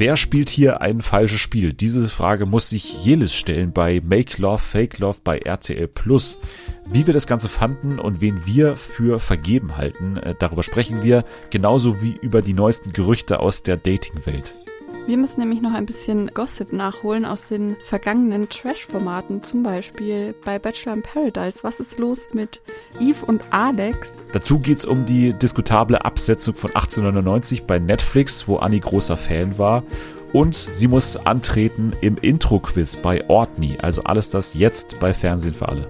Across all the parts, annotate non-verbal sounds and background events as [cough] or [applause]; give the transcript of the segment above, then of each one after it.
Wer spielt hier ein falsches Spiel? Diese Frage muss sich Jelis stellen bei Make Love, Fake Love bei RTL Plus. Wie wir das Ganze fanden und wen wir für vergeben halten, äh, darüber sprechen wir, genauso wie über die neuesten Gerüchte aus der Dating-Welt. Wir müssen nämlich noch ein bisschen Gossip nachholen aus den vergangenen Trash-Formaten, zum Beispiel bei Bachelor in Paradise. Was ist los mit Eve und Alex? Dazu geht es um die diskutable Absetzung von 1899 bei Netflix, wo Annie großer Fan war. Und sie muss antreten im Intro-Quiz bei Ortney. Also alles das jetzt bei Fernsehen für alle.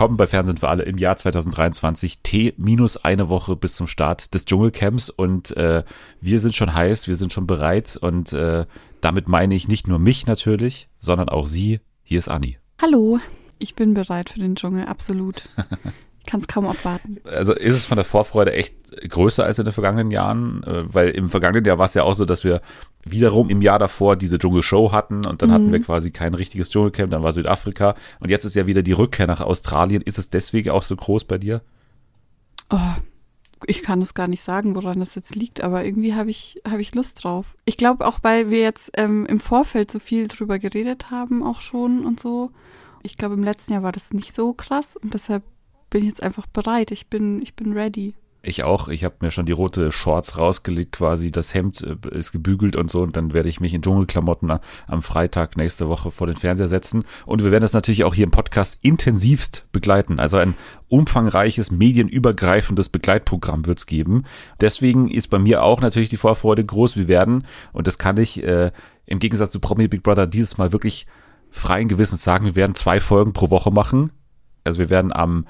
Willkommen bei Fernsehen für alle im Jahr 2023. T minus eine Woche bis zum Start des Dschungelcamps und äh, wir sind schon heiß, wir sind schon bereit und äh, damit meine ich nicht nur mich natürlich, sondern auch Sie. Hier ist Anni. Hallo, ich bin bereit für den Dschungel, absolut. [laughs] kann es kaum abwarten. Also ist es von der Vorfreude echt größer als in den vergangenen Jahren? Äh, weil im vergangenen Jahr war es ja auch so, dass wir wiederum im Jahr davor diese Dschungelshow hatten und dann mhm. hatten wir quasi kein richtiges Dschungelcamp, dann war Südafrika und jetzt ist ja wieder die Rückkehr nach Australien. Ist es deswegen auch so groß bei dir? Oh, ich kann es gar nicht sagen, woran das jetzt liegt, aber irgendwie habe ich, hab ich Lust drauf. Ich glaube auch, weil wir jetzt ähm, im Vorfeld so viel drüber geredet haben, auch schon und so. Ich glaube, im letzten Jahr war das nicht so krass und deshalb bin jetzt einfach bereit. Ich bin, ich bin ready. Ich auch. Ich habe mir schon die rote Shorts rausgelegt, quasi das Hemd äh, ist gebügelt und so. Und dann werde ich mich in Dschungelklamotten am Freitag nächste Woche vor den Fernseher setzen. Und wir werden das natürlich auch hier im Podcast intensivst begleiten. Also ein umfangreiches, medienübergreifendes Begleitprogramm wird es geben. Deswegen ist bei mir auch natürlich die Vorfreude groß. Wir werden, und das kann ich äh, im Gegensatz zu Promi Big Brother dieses Mal wirklich freien Gewissens sagen, wir werden zwei Folgen pro Woche machen. Also wir werden am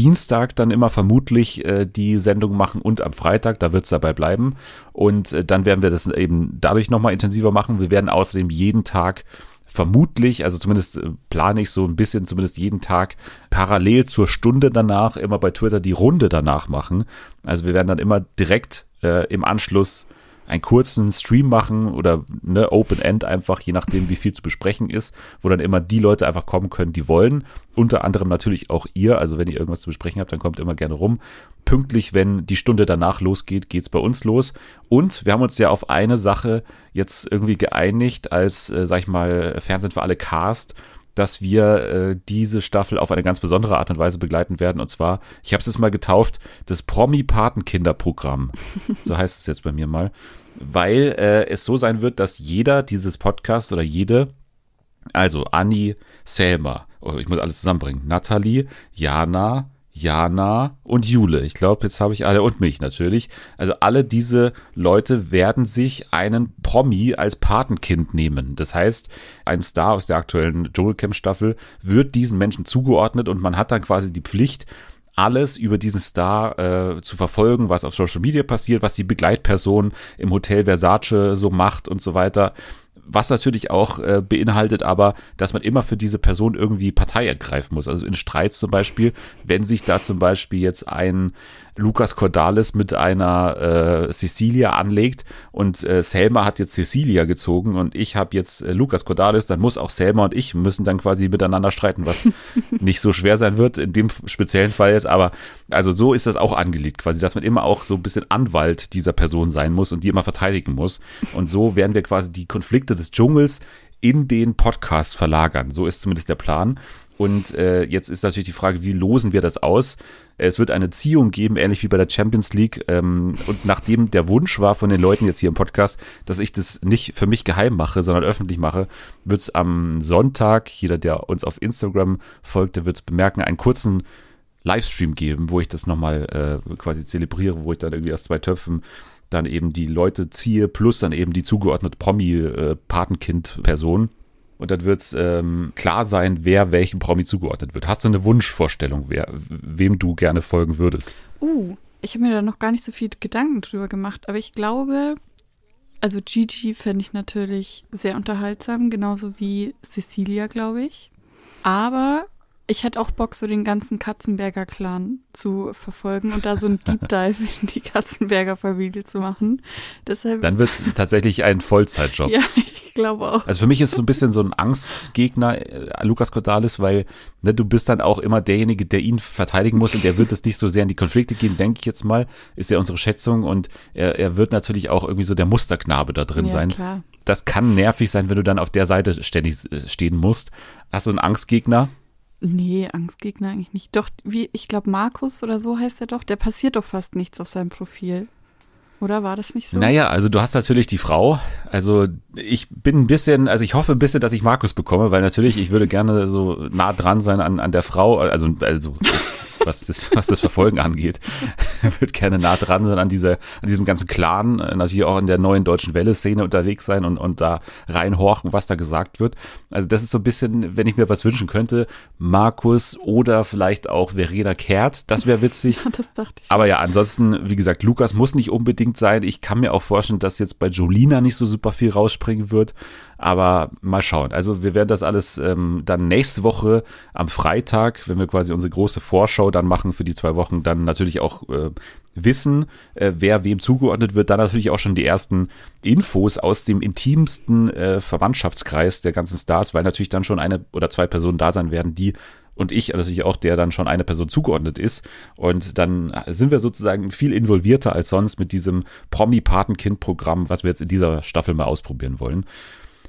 Dienstag dann immer vermutlich äh, die Sendung machen und am Freitag, da wird es dabei bleiben. Und äh, dann werden wir das eben dadurch nochmal intensiver machen. Wir werden außerdem jeden Tag vermutlich, also zumindest äh, plane ich so ein bisschen, zumindest jeden Tag parallel zur Stunde danach immer bei Twitter die Runde danach machen. Also wir werden dann immer direkt äh, im Anschluss einen kurzen Stream machen oder ne, Open End einfach, je nachdem, wie viel zu besprechen ist, wo dann immer die Leute einfach kommen können, die wollen. Unter anderem natürlich auch ihr. Also wenn ihr irgendwas zu besprechen habt, dann kommt immer gerne rum. Pünktlich, wenn die Stunde danach losgeht, geht's bei uns los. Und wir haben uns ja auf eine Sache jetzt irgendwie geeinigt als, äh, sag ich mal, Fernsehen für alle Cast dass wir äh, diese Staffel auf eine ganz besondere Art und Weise begleiten werden. Und zwar, ich habe es jetzt mal getauft, das Promi-Patenkinderprogramm. [laughs] So heißt es jetzt bei mir mal weil äh, es so sein wird, dass jeder dieses Podcast oder jede, also Anni, Selma, oh, ich muss alles zusammenbringen, Nathalie, Jana, Jana und Jule. Ich glaube, jetzt habe ich alle und mich natürlich. Also alle diese Leute werden sich einen Promi als Patenkind nehmen. Das heißt, ein Star aus der aktuellen Dschungelcamp Staffel wird diesen Menschen zugeordnet und man hat dann quasi die Pflicht, alles über diesen Star äh, zu verfolgen, was auf Social Media passiert, was die Begleitperson im Hotel Versace so macht und so weiter. Was natürlich auch äh, beinhaltet aber, dass man immer für diese Person irgendwie Partei ergreifen muss. Also in Streits zum Beispiel, wenn sich da zum Beispiel jetzt ein Lukas Cordalis mit einer äh, Cecilia anlegt und äh, Selma hat jetzt Cecilia gezogen und ich habe jetzt äh, Lukas Cordalis, dann muss auch Selma und ich müssen dann quasi miteinander streiten, was [laughs] nicht so schwer sein wird in dem speziellen Fall jetzt, aber also so ist das auch angelegt quasi, dass man immer auch so ein bisschen Anwalt dieser Person sein muss und die immer verteidigen muss und so werden wir quasi die Konflikte des Dschungels in den Podcast verlagern. So ist zumindest der Plan. Und äh, jetzt ist natürlich die Frage, wie losen wir das aus? Es wird eine Ziehung geben, ähnlich wie bei der Champions League. Ähm, und nachdem der Wunsch war von den Leuten jetzt hier im Podcast, dass ich das nicht für mich geheim mache, sondern öffentlich mache, wird es am Sonntag, jeder, der uns auf Instagram folgt, der wird es bemerken, einen kurzen Livestream geben, wo ich das nochmal äh, quasi zelebriere, wo ich dann irgendwie aus zwei Töpfen dann eben die Leute ziehe, plus dann eben die zugeordnete Promi-Patenkind-Person. Äh, und dann wird es ähm, klar sein, wer welchem Promi zugeordnet wird. Hast du eine Wunschvorstellung, wer, wem du gerne folgen würdest? Uh, ich habe mir da noch gar nicht so viel Gedanken drüber gemacht, aber ich glaube, also Gigi fände ich natürlich sehr unterhaltsam, genauso wie Cecilia, glaube ich. Aber Ich hätte auch Bock, so den ganzen Katzenberger Clan zu verfolgen und da so ein [laughs] Deep Dive in die Katzenberger Familie zu machen. Deshalb, Dann wird es tatsächlich ein Vollzeitjob. ja, [laughs] ich glaube auch. Also für mich ist es so ein bisschen so ein Angstgegner, äh, Lukas Cordalis, weil ne, du bist dann auch immer derjenige, der ihn verteidigen muss und der wird es nicht so sehr in die Konflikte gehen, denke ich jetzt mal, ist ja unsere Schätzung und er, er wird natürlich auch irgendwie so der Musterknabe da drin ja, sein. klar. Das kann nervig sein, wenn du dann auf der Seite ständig äh, stehen musst. Hast du einen Angstgegner? Nee, Angstgegner eigentlich nicht. Doch, wie, ich glaube, Markus oder so heißt er doch, der passiert doch fast nichts auf seinem Profil. Oder war das nicht so? Naja, also du hast natürlich die Frau. Also ich bin ein bisschen, also ich hoffe ein bisschen, dass ich Markus bekomme, weil natürlich, ich würde gerne so nah dran sein an, an der Frau, also, also was das, was das Verfolgen angeht. [laughs] würde gerne nah dran sein an, dieser, an diesem ganzen Clan, natürlich auch in der neuen deutschen Welle-Szene unterwegs sein und, und da reinhorchen, was da gesagt wird. Also das ist so ein bisschen, wenn ich mir was wünschen könnte, Markus oder vielleicht auch Verena Kehrt, das wäre witzig. [laughs] das dachte ich. Aber ja, ansonsten, wie gesagt, Lukas muss nicht unbedingt sein. Ich kann mir auch vorstellen, dass jetzt bei Jolina nicht so super viel rausspringen wird. Aber mal schauen. Also wir werden das alles ähm, dann nächste Woche am Freitag, wenn wir quasi unsere große Vorschau dann machen für die zwei Wochen, dann natürlich auch äh, wissen, äh, wer wem zugeordnet wird. Dann natürlich auch schon die ersten Infos aus dem intimsten äh, Verwandtschaftskreis der ganzen Stars, weil natürlich dann schon eine oder zwei Personen da sein werden, die und ich natürlich auch, der dann schon eine Person zugeordnet ist. Und dann sind wir sozusagen viel involvierter als sonst mit diesem Promi-Patenkind-Programm, was wir jetzt in dieser Staffel mal ausprobieren wollen.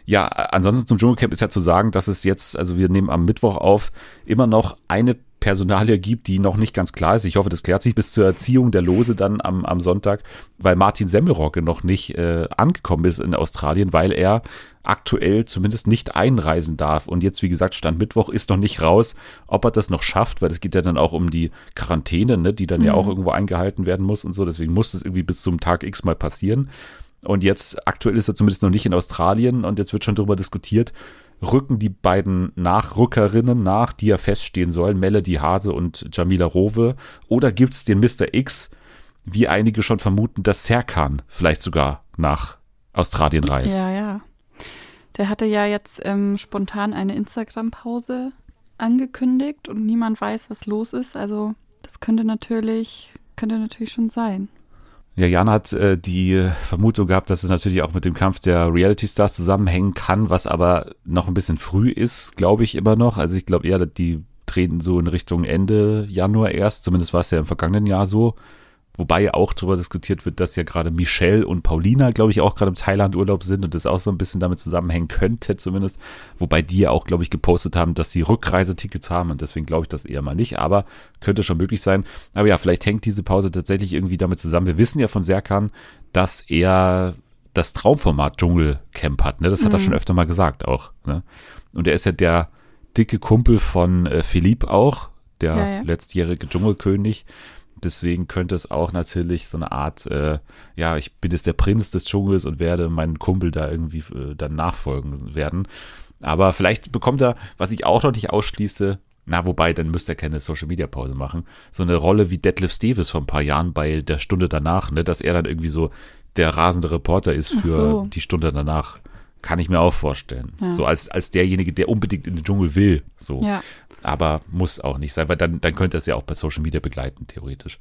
Ja, ansonsten zum Dschungelcamp ist ja zu sagen, dass es jetzt, also wir nehmen am Mittwoch auf, immer noch eine Personalie gibt, die noch nicht ganz klar ist. Ich hoffe, das klärt sich bis zur Erziehung der Lose dann am, am Sonntag, weil Martin Semmelrocke noch nicht äh, angekommen ist in Australien, weil er aktuell zumindest nicht einreisen darf. Und jetzt, wie gesagt, Stand Mittwoch ist noch nicht raus, ob er das noch schafft, weil es geht ja dann auch um die Quarantäne, ne, die dann mhm. ja auch irgendwo eingehalten werden muss und so. Deswegen muss es irgendwie bis zum Tag X mal passieren. Und jetzt, aktuell ist er zumindest noch nicht in Australien und jetzt wird schon darüber diskutiert, rücken die beiden Nachrückerinnen nach, die ja feststehen sollen, Melody Hase und Jamila Rowe, oder gibt es den Mr. X, wie einige schon vermuten, dass Serkan vielleicht sogar nach Australien reist? Ja, ja. Der hatte ja jetzt ähm, spontan eine Instagram-Pause angekündigt und niemand weiß, was los ist. Also das könnte natürlich, könnte natürlich schon sein. Ja, Jan hat äh, die Vermutung gehabt, dass es natürlich auch mit dem Kampf der Reality Stars zusammenhängen kann, was aber noch ein bisschen früh ist, glaube ich immer noch. Also ich glaube eher, dass die treten so in Richtung Ende Januar erst. Zumindest war es ja im vergangenen Jahr so. Wobei auch darüber diskutiert wird, dass ja gerade Michelle und Paulina, glaube ich, auch gerade im Thailand-Urlaub sind und das auch so ein bisschen damit zusammenhängen könnte, zumindest. Wobei die ja auch, glaube ich, gepostet haben, dass sie Rückreisetickets haben und deswegen glaube ich das eher mal nicht, aber könnte schon möglich sein. Aber ja, vielleicht hängt diese Pause tatsächlich irgendwie damit zusammen. Wir wissen ja von Serkan, dass er das Traumformat Dschungelcamp hat. Ne? Das hat mhm. er schon öfter mal gesagt auch. Ne? Und er ist ja der dicke Kumpel von äh, Philipp auch, der ja, ja. letztjährige Dschungelkönig. Deswegen könnte es auch natürlich so eine Art, äh, ja, ich bin jetzt der Prinz des Dschungels und werde meinen Kumpel da irgendwie äh, dann nachfolgen werden. Aber vielleicht bekommt er, was ich auch noch nicht ausschließe, na, wobei, dann müsste er keine Social Media Pause machen. So eine Rolle wie Detlef Steves vor ein paar Jahren bei der Stunde danach, ne, dass er dann irgendwie so der rasende Reporter ist für so. die Stunde danach. Kann ich mir auch vorstellen. Ja. So als, als derjenige, der unbedingt in den Dschungel will. So. Ja. Aber muss auch nicht sein, weil dann, dann könnte es ja auch bei Social Media begleiten, theoretisch.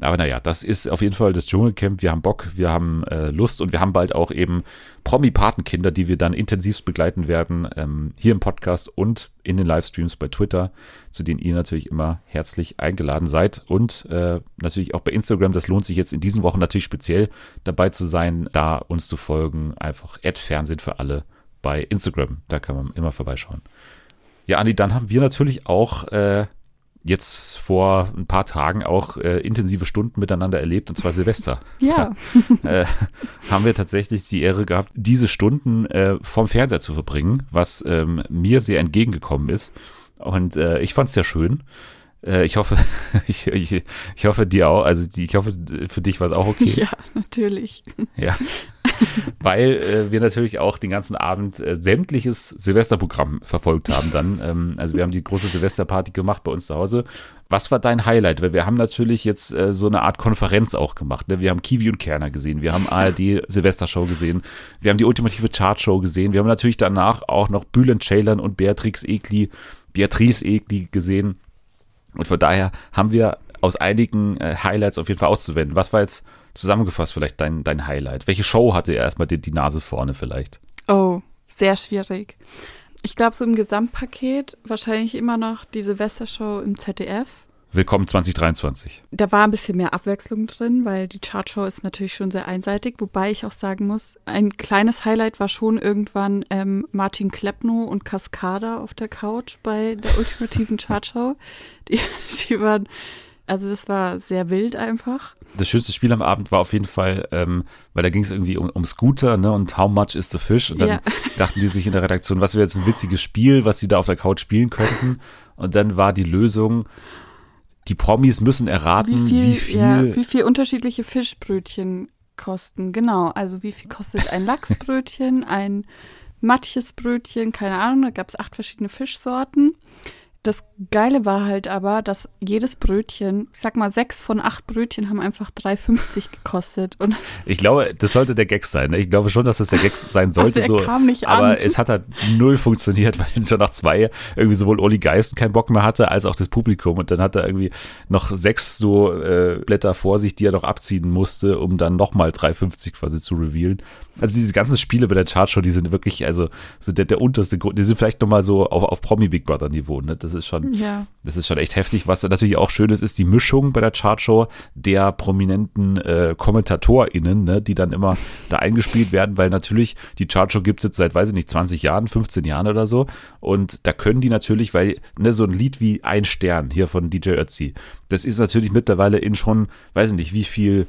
Aber naja, das ist auf jeden Fall das Dschungelcamp. Wir haben Bock, wir haben äh, Lust und wir haben bald auch eben Promi-Patenkinder, die wir dann intensivst begleiten werden, ähm, hier im Podcast und in den Livestreams bei Twitter, zu denen ihr natürlich immer herzlich eingeladen seid. Und äh, natürlich auch bei Instagram. Das lohnt sich jetzt in diesen Wochen natürlich speziell dabei zu sein, da uns zu folgen. Einfach Fernsehen für alle bei Instagram. Da kann man immer vorbeischauen. Ja, Andi, dann haben wir natürlich auch äh, jetzt vor ein paar Tagen auch äh, intensive Stunden miteinander erlebt, und zwar Silvester. [laughs] ja. Da, äh, haben wir tatsächlich die Ehre gehabt, diese Stunden äh, vom Fernseher zu verbringen, was ähm, mir sehr entgegengekommen ist. Und äh, ich fand es sehr schön. Äh, ich hoffe, [laughs] ich, ich, ich hoffe dir auch, also die, ich hoffe, für dich war es auch okay. [laughs] Ja, natürlich. Ja. [laughs] Weil äh, wir natürlich auch den ganzen Abend äh, sämtliches Silvesterprogramm verfolgt haben dann. [laughs] Ähm, also wir haben die große Silvesterparty gemacht bei uns zu Hause. Was war dein Highlight? Weil wir haben natürlich jetzt äh, so eine Art Konferenz auch gemacht. Ne? Wir haben Kiwi und Kerner gesehen, wir haben ARD Silvestershow gesehen, wir haben die ultimative Chartshow gesehen, wir haben natürlich danach auch noch Bülent Ceylan und Beatrix Egli Beatrice Egli gesehen. Und von daher haben wir aus einigen äh, Highlights auf jeden Fall auszuwenden. Was war jetzt zusammengefasst vielleicht dein, dein Highlight? Welche Show hatte erstmal die, die Nase vorne vielleicht? Oh, sehr schwierig. Ich glaube, so im Gesamtpaket wahrscheinlich immer noch die Silvestershow im ZDF. Willkommen 2023. Da war ein bisschen mehr Abwechslung drin, weil die Chartshow ist natürlich schon sehr einseitig. Wobei ich auch sagen muss, ein kleines Highlight war schon irgendwann ähm, Martin Kleppno und Cascada auf der Couch bei der ultimativen [laughs] Chartshow. Die, [laughs] die waren also das war sehr wild einfach. Das schönste Spiel am Abend war auf jeden Fall, ähm, weil da ging es irgendwie um, um Scooter ne, und How much is the fish? Und dann ja. [laughs] dachten die sich in der Redaktion, was wäre jetzt ein witziges Spiel, was sie da auf der Couch spielen könnten. Und dann war die Lösung, die Promis müssen erraten, wie viel, wie viel, ja, wie viel unterschiedliche Fischbrötchen kosten. Genau, also wie viel kostet ein Lachsbrötchen, ein Matjesbrötchen, keine Ahnung, da gab es acht verschiedene Fischsorten. Das Geile war halt aber, dass jedes Brötchen, ich sag mal, sechs von acht Brötchen haben einfach 3,50 gekostet. Und [laughs] ich glaube, das sollte der Gag sein. Ne? Ich glaube schon, dass das der Gag sein [laughs] sollte. aber, so, kam nicht aber an. es hat halt null funktioniert, [laughs] weil schon nach zwei irgendwie sowohl Olli Geisten keinen Bock mehr hatte, als auch das Publikum. Und dann hat er irgendwie noch sechs so äh, Blätter vor sich, die er noch abziehen musste, um dann nochmal 3,50 quasi zu revealen. Also diese ganzen Spiele bei der Chartshow, die sind wirklich, also so der, der unterste Grund, die sind vielleicht nochmal so auf, auf Promi Big Brother Niveau, ne? Das ist schon, ja. das ist schon echt heftig. Was natürlich auch schön ist, ist die Mischung bei der Chartshow der prominenten äh, KommentatorInnen, ne? die dann immer da eingespielt werden, weil natürlich die Chartshow gibt es jetzt seit, weiß ich nicht, 20 Jahren, 15 Jahren oder so. Und da können die natürlich, weil, ne, so ein Lied wie Ein Stern hier von DJ Ötzi, das ist natürlich mittlerweile in schon, weiß ich nicht, wie viel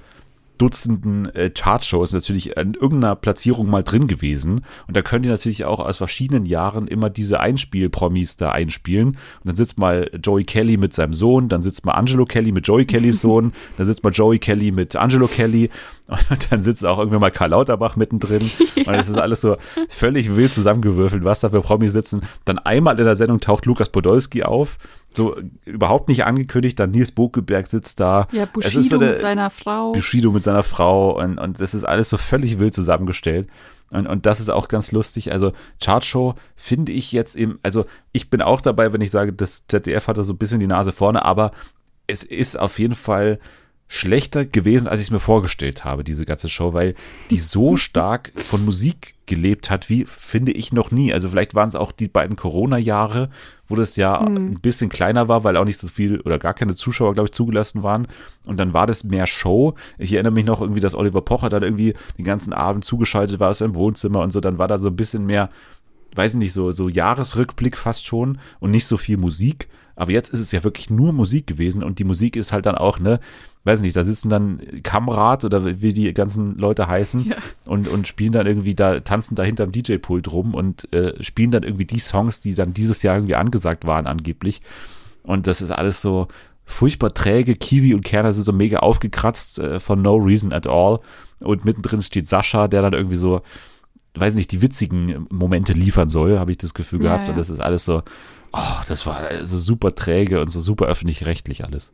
Dutzenden äh, Chartshows natürlich in irgendeiner Platzierung mal drin gewesen. Und da können die natürlich auch aus verschiedenen Jahren immer diese Einspiel-Promis da einspielen. Und dann sitzt mal Joey Kelly mit seinem Sohn, dann sitzt mal Angelo Kelly mit Joey Kellys [laughs] Sohn, dann sitzt mal Joey Kelly mit Angelo Kelly und dann sitzt auch irgendwann mal Karl Lauterbach mittendrin. Ja. [laughs] Und es ist alles so völlig wild zusammengewürfelt, was da für Promis sitzen. Dann einmal in der Sendung taucht Lukas Podolski auf so überhaupt nicht angekündigt. Dann Nils Bokeberg sitzt da. Ja, Bushido so eine, mit seiner Frau. Bushido mit seiner Frau und, und das ist alles so völlig wild zusammengestellt. Und, und das ist auch ganz lustig. Also Chartshow finde ich jetzt im, also ich bin auch dabei, wenn ich sage, das ZDF hat da so ein bisschen die Nase vorne, aber es ist auf jeden Fall schlechter gewesen, als ich es mir vorgestellt habe, diese ganze Show, weil die so [laughs] stark von Musik gelebt hat, wie finde ich noch nie. Also vielleicht waren es auch die beiden Corona-Jahre, wo das ja mhm. ein bisschen kleiner war, weil auch nicht so viel oder gar keine Zuschauer, glaube ich, zugelassen waren. Und dann war das mehr Show. Ich erinnere mich noch irgendwie, dass Oliver Pocher dann irgendwie den ganzen Abend zugeschaltet war aus seinem Wohnzimmer und so. Dann war da so ein bisschen mehr, weiß ich nicht, so, so Jahresrückblick fast schon und nicht so viel Musik. Aber jetzt ist es ja wirklich nur Musik gewesen und die Musik ist halt dann auch, ne, weiß nicht, da sitzen dann Kamrat oder wie die ganzen Leute heißen ja. und, und spielen dann irgendwie da, tanzen da hinterm DJ-Pult rum und äh, spielen dann irgendwie die Songs, die dann dieses Jahr irgendwie angesagt waren, angeblich. Und das ist alles so furchtbar träge. Kiwi und Kerner sind so mega aufgekratzt äh, von No Reason at All. Und mittendrin steht Sascha, der dann irgendwie so, weiß nicht, die witzigen Momente liefern soll, habe ich das Gefühl gehabt. Ja, ja. Und das ist alles so, oh, das war so super träge und so super öffentlich-rechtlich alles.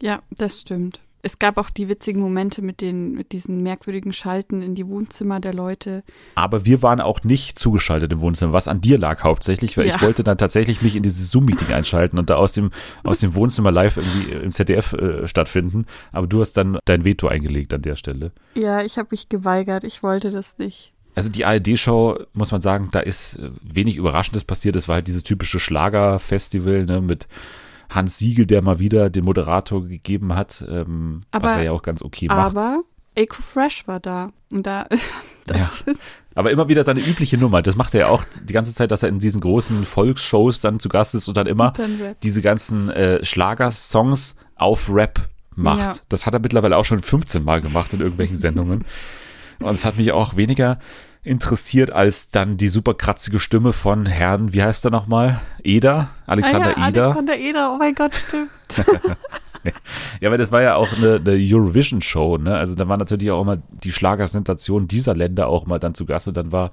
Ja, das stimmt. Es gab auch die witzigen Momente mit, den, mit diesen merkwürdigen Schalten in die Wohnzimmer der Leute. Aber wir waren auch nicht zugeschaltet im Wohnzimmer, was an dir lag hauptsächlich, weil ja. ich wollte dann tatsächlich mich in dieses Zoom-Meeting einschalten und da aus dem, aus dem Wohnzimmer live irgendwie im ZDF äh, stattfinden. Aber du hast dann dein Veto eingelegt an der Stelle. Ja, ich habe mich geweigert. Ich wollte das nicht. Also die ARD-Show, muss man sagen, da ist äh, wenig Überraschendes passiert. Es war halt dieses typische Schlagerfestival ne, mit Hans Siegel, der mal wieder den Moderator gegeben hat, ähm, aber, was er ja auch ganz okay macht. Aber Eco Fresh war da. Und da [laughs] ja. Aber immer wieder seine übliche Nummer. Das macht er ja auch die ganze Zeit, dass er in diesen großen Volksshows dann zu Gast ist und dann immer dann diese ganzen äh, Schlagersongs auf Rap macht. Ja. Das hat er mittlerweile auch schon 15 Mal gemacht in irgendwelchen Sendungen. Und es hat mich auch weniger interessiert als dann die super kratzige Stimme von Herrn, wie heißt er nochmal? Eder? Alexander ah ja, Eder? Alexander Eder, oh mein Gott, stimmt. [laughs] ja, weil das war ja auch eine, eine Eurovision-Show, ne? Also da war natürlich auch immer die Schlagersensation dieser Länder auch mal dann zu Gast und dann war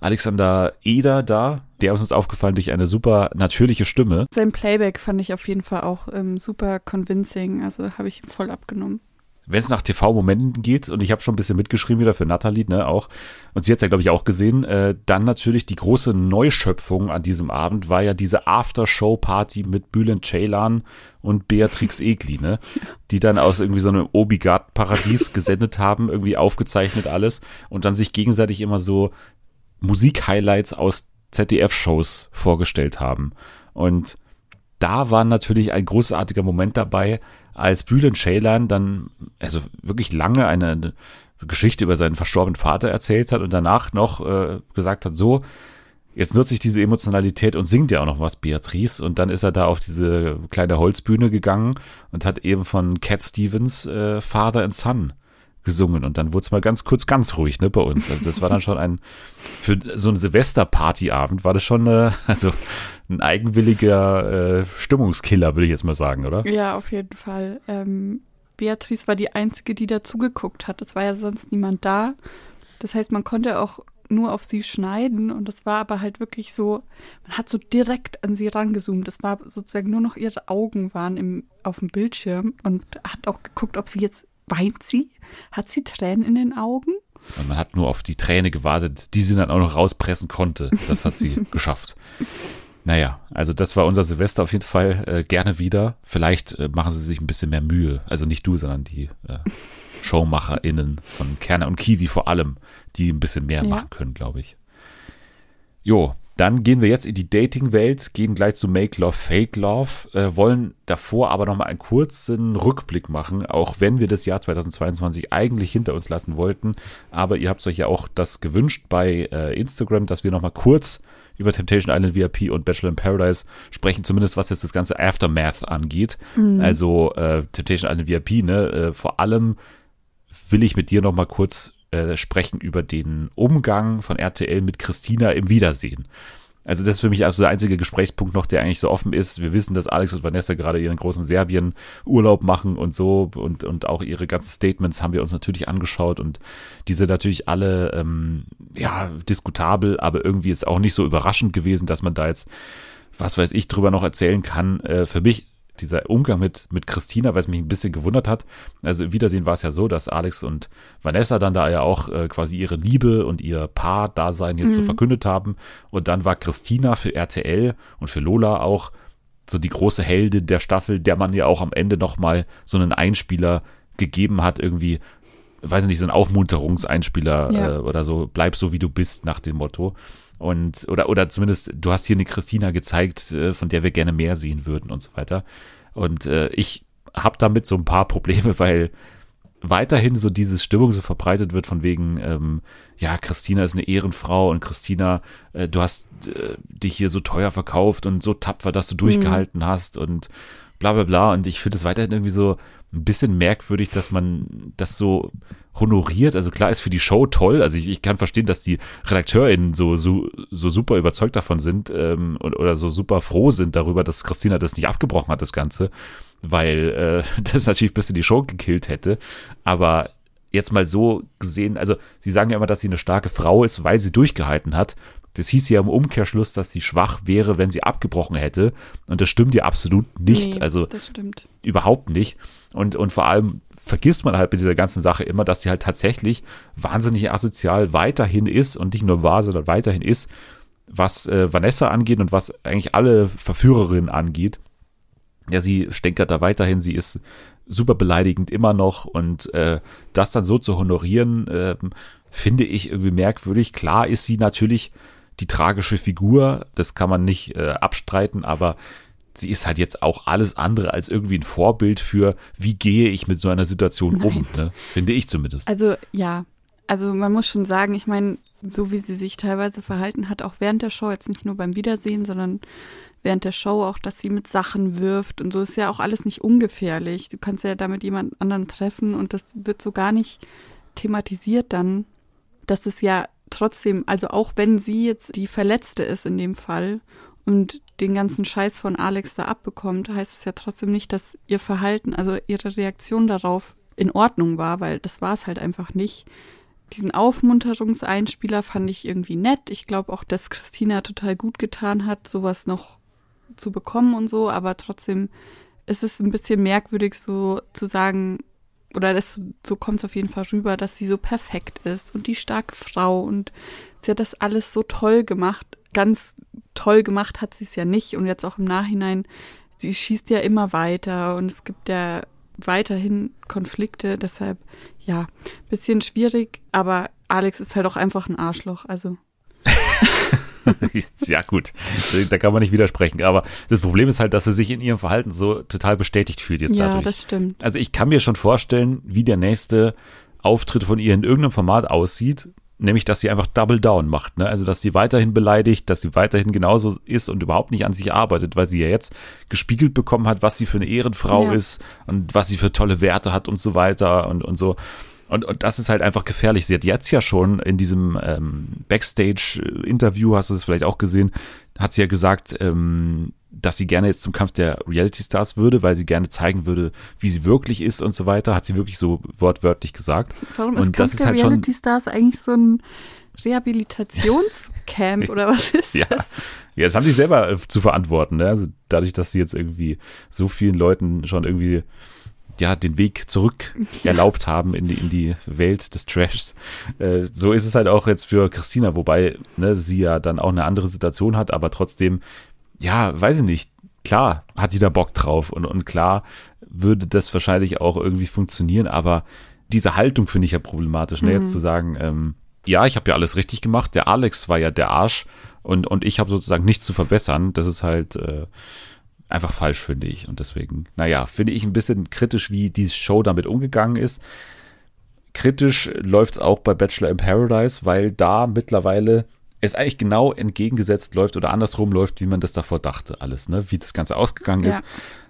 Alexander Eder da, der ist uns aufgefallen durch eine super natürliche Stimme. Sein Playback fand ich auf jeden Fall auch ähm, super convincing, also habe ich ihm voll abgenommen. Wenn es nach TV-Momenten geht, und ich habe schon ein bisschen mitgeschrieben wieder für Nathalie, ne, auch, und sie hat es ja, glaube ich, auch gesehen, äh, dann natürlich die große Neuschöpfung an diesem Abend war ja diese After-Show-Party mit Bülent Ceylan und Beatrix Egli, ne, die dann aus irgendwie so einem Obigat-Paradies gesendet haben, irgendwie aufgezeichnet alles und dann sich gegenseitig immer so Musik-Highlights aus ZDF-Shows vorgestellt haben. Und da war natürlich ein großartiger Moment dabei, als Bülent Ceylan dann, also wirklich lange eine, Geschichte über seinen verstorbenen Vater erzählt hat und danach noch äh, gesagt hat, so, jetzt nutze ich diese Emotionalität und singt ja auch noch was, Beatrice. Und dann ist er da auf diese kleine Holzbühne gegangen und hat eben von Cat Stevens äh, Father and Son gesungen und dann wurde es mal ganz kurz ganz ruhig ne, bei uns. Also das war dann schon ein, für so einen Silvester-Party-Abend war das schon äh, [laughs] also ein eigenwilliger äh, Stimmungskiller, würde ich jetzt mal sagen, oder? Ja, auf jeden Fall. Ähm, Beatrice war die Einzige, die dazugeguckt hat. Es war ja sonst niemand da. Das heißt, man konnte auch nur auf sie schneiden und das war aber halt wirklich so, man hat so direkt an sie rangezoomt. Das war sozusagen nur noch ihre Augen waren im, auf dem Bildschirm und hat auch geguckt, ob sie jetzt Weint sie? Hat sie Tränen in den Augen? Und man hat nur auf die Träne gewartet, die sie dann auch noch rauspressen konnte. Das hat sie [laughs] geschafft. Naja, also das war unser Silvester auf jeden Fall äh, gerne wieder. Vielleicht äh, machen sie sich ein bisschen mehr Mühe. Also nicht du, sondern die äh, ShowmacherInnen von Kerner und Kiwi vor allem, die ein bisschen mehr ja. machen können, glaube ich. Jo, dann gehen wir jetzt in die Dating-Welt, gehen gleich zu Make Love, Fake Love, äh, wollen davor aber nochmal einen kurzen Rückblick machen, auch wenn wir das Jahr 2022 eigentlich hinter uns lassen wollten. Aber ihr habt euch ja auch das gewünscht bei äh, Instagram, dass wir nochmal kurz über Temptation Island VIP und Bachelor in Paradise sprechen, zumindest was jetzt das ganze Aftermath angeht. Mhm. Also äh, Temptation Island VIP, ne? Äh, vor allem will ich mit dir nochmal kurz äh, sprechen über den Umgang von RTL mit Christina im Wiedersehen. Also das ist für mich also der einzige Gesprächspunkt noch, der eigentlich so offen ist. Wir wissen, dass Alex und Vanessa gerade ihren großen Serbien-Urlaub machen und so und, und auch ihre ganzen Statements haben wir uns natürlich angeschaut und die sind natürlich alle, ähm, ja, diskutabel, aber irgendwie ist auch nicht so überraschend gewesen, dass man da jetzt, was weiß ich, drüber noch erzählen kann. Äh, für mich dieser Umgang mit, mit Christina, weil es mich ein bisschen gewundert hat. Also im Wiedersehen war es ja so, dass Alex und Vanessa dann da ja auch äh, quasi ihre Liebe und ihr Paar-Dasein jetzt mhm. so verkündet haben. Und dann war Christina für RTL und für Lola auch so die große Heldin der Staffel, der man ja auch am Ende nochmal so einen Einspieler gegeben hat, irgendwie, weiß ich nicht, so ein Aufmunterungseinspieler ja. äh, oder so, bleib so wie du bist nach dem Motto. Und, oder, oder zumindest, du hast hier eine Christina gezeigt, äh, von der wir gerne mehr sehen würden und so weiter. Und äh, ich habe damit so ein paar Probleme, [laughs] weil weiterhin so diese Stimmung so verbreitet wird von wegen, ähm, ja, Christina ist eine Ehrenfrau und Christina, äh, du hast äh, dich hier so teuer verkauft und so tapfer, dass du durchgehalten mhm. hast und bla bla bla. Und ich finde es weiterhin irgendwie so ein bisschen merkwürdig, dass man das so honoriert. Also klar ist für die Show toll. Also ich, ich kann verstehen, dass die RedakteurInnen so, so, so super überzeugt davon sind ähm, oder so super froh sind darüber, dass Christina das nicht abgebrochen hat, das Ganze. Weil äh, [laughs] das natürlich ein bisschen die Show gekillt hätte. Aber jetzt mal so gesehen, also sie sagen ja immer, dass sie eine starke Frau ist, weil sie durchgehalten hat. Das hieß ja im Umkehrschluss, dass sie schwach wäre, wenn sie abgebrochen hätte. Und das stimmt ja absolut nicht. Nee, also überhaupt nicht. Und, und vor allem vergisst man halt bei dieser ganzen Sache immer, dass sie halt tatsächlich wahnsinnig asozial weiterhin ist und nicht nur war, sondern weiterhin ist, was äh, Vanessa angeht und was eigentlich alle Verführerinnen angeht. Ja, sie stänkert da weiterhin, sie ist super beleidigend immer noch und äh, das dann so zu honorieren, äh, finde ich irgendwie merkwürdig. Klar ist sie natürlich die tragische Figur, das kann man nicht äh, abstreiten, aber sie ist halt jetzt auch alles andere als irgendwie ein Vorbild für, wie gehe ich mit so einer Situation Nein. um, ne? finde ich zumindest. Also ja, also man muss schon sagen, ich meine, so wie sie sich teilweise verhalten hat, auch während der Show, jetzt nicht nur beim Wiedersehen, sondern während der Show auch, dass sie mit Sachen wirft und so ist ja auch alles nicht ungefährlich. Du kannst ja damit jemand anderen treffen und das wird so gar nicht thematisiert dann, dass es ja trotzdem, also auch wenn sie jetzt die Verletzte ist in dem Fall und den ganzen Scheiß von Alex da abbekommt, heißt es ja trotzdem nicht, dass ihr Verhalten, also ihre Reaktion darauf in Ordnung war, weil das war es halt einfach nicht. Diesen Aufmunterungseinspieler fand ich irgendwie nett. Ich glaube auch, dass Christina total gut getan hat, sowas noch zu bekommen und so, aber trotzdem ist es ein bisschen merkwürdig, so zu sagen, oder das, so kommt es auf jeden Fall rüber, dass sie so perfekt ist und die starke Frau und sie hat das alles so toll gemacht. Ganz toll gemacht hat sie es ja nicht und jetzt auch im Nachhinein, sie schießt ja immer weiter und es gibt ja weiterhin Konflikte, deshalb ja, bisschen schwierig, aber Alex ist halt auch einfach ein Arschloch, also. [laughs] ja, gut. Da kann man nicht widersprechen. Aber das Problem ist halt, dass sie sich in ihrem Verhalten so total bestätigt fühlt jetzt ja, dadurch. das stimmt. Also ich kann mir schon vorstellen, wie der nächste Auftritt von ihr in irgendeinem Format aussieht. Nämlich, dass sie einfach Double Down macht. Ne? Also, dass sie weiterhin beleidigt, dass sie weiterhin genauso ist und überhaupt nicht an sich arbeitet, weil sie ja jetzt gespiegelt bekommen hat, was sie für eine Ehrenfrau Ja. ist und was sie für tolle Werte hat und so weiter und, und so. Und, und das ist halt einfach gefährlich. Sie hat jetzt ja schon in diesem ähm, Backstage-Interview, hast du es vielleicht auch gesehen, hat sie ja gesagt, ähm, dass sie gerne jetzt zum Kampf der Reality Stars würde, weil sie gerne zeigen würde, wie sie wirklich ist und so weiter. Hat sie wirklich so wortwörtlich gesagt. Warum Und ist das Kampf ist der halt schon- Reality Stars eigentlich so ein Rehabilitationscamp [laughs] oder was ist Ja. das? Ja, das haben sie selber äh, zu verantworten. Ne? Also dadurch, dass sie jetzt irgendwie so vielen Leuten schon irgendwie ja, den Weg zurück [laughs] erlaubt haben in die, in die Welt des Trashs. Äh, so ist es halt auch jetzt für Christina, wobei ne, sie ja dann auch eine andere Situation hat, aber trotzdem, ja, weiß ich nicht. Klar hat die da Bock drauf und, und klar würde das wahrscheinlich auch irgendwie funktionieren, aber diese Haltung finde ich ja problematisch, ne? jetzt zu sagen, ähm, ja, ich habe ja alles richtig gemacht, der Alex war ja der Arsch und, und ich habe sozusagen nichts zu verbessern, das ist halt äh, einfach falsch, finde ich. Und deswegen, naja, finde ich ein bisschen kritisch, wie diese Show damit umgegangen ist. Kritisch läuft es auch bei Bachelor in Paradise, weil da mittlerweile es eigentlich genau entgegengesetzt läuft oder andersrum läuft, wie man das davor dachte, alles, ne? Wie das Ganze ausgegangen Ja. ist.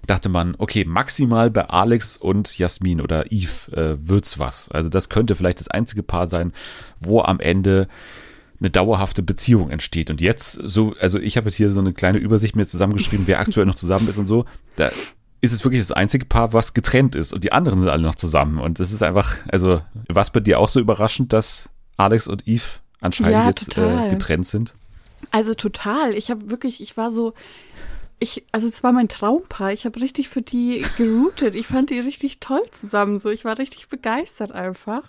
Dachte man, okay, maximal bei Alex und Jasmin oder Eve äh, wird's was. Also das könnte vielleicht das einzige Paar sein, wo am Ende eine dauerhafte Beziehung entsteht. Und jetzt, so, also ich habe jetzt hier so eine kleine Übersicht mir zusammengeschrieben, wer aktuell noch zusammen ist und so. Da ist es wirklich das einzige Paar, was getrennt ist. Und die anderen sind alle noch zusammen. Und das ist einfach, also, was bei dir auch so überraschend, dass Alex und Eve anscheinend Ja, jetzt äh, getrennt sind? Also total. Ich habe wirklich, ich war so, ich, also es war mein Traumpaar. Ich habe richtig für die geroutet. Ich fand die richtig toll zusammen. So, ich war richtig begeistert einfach.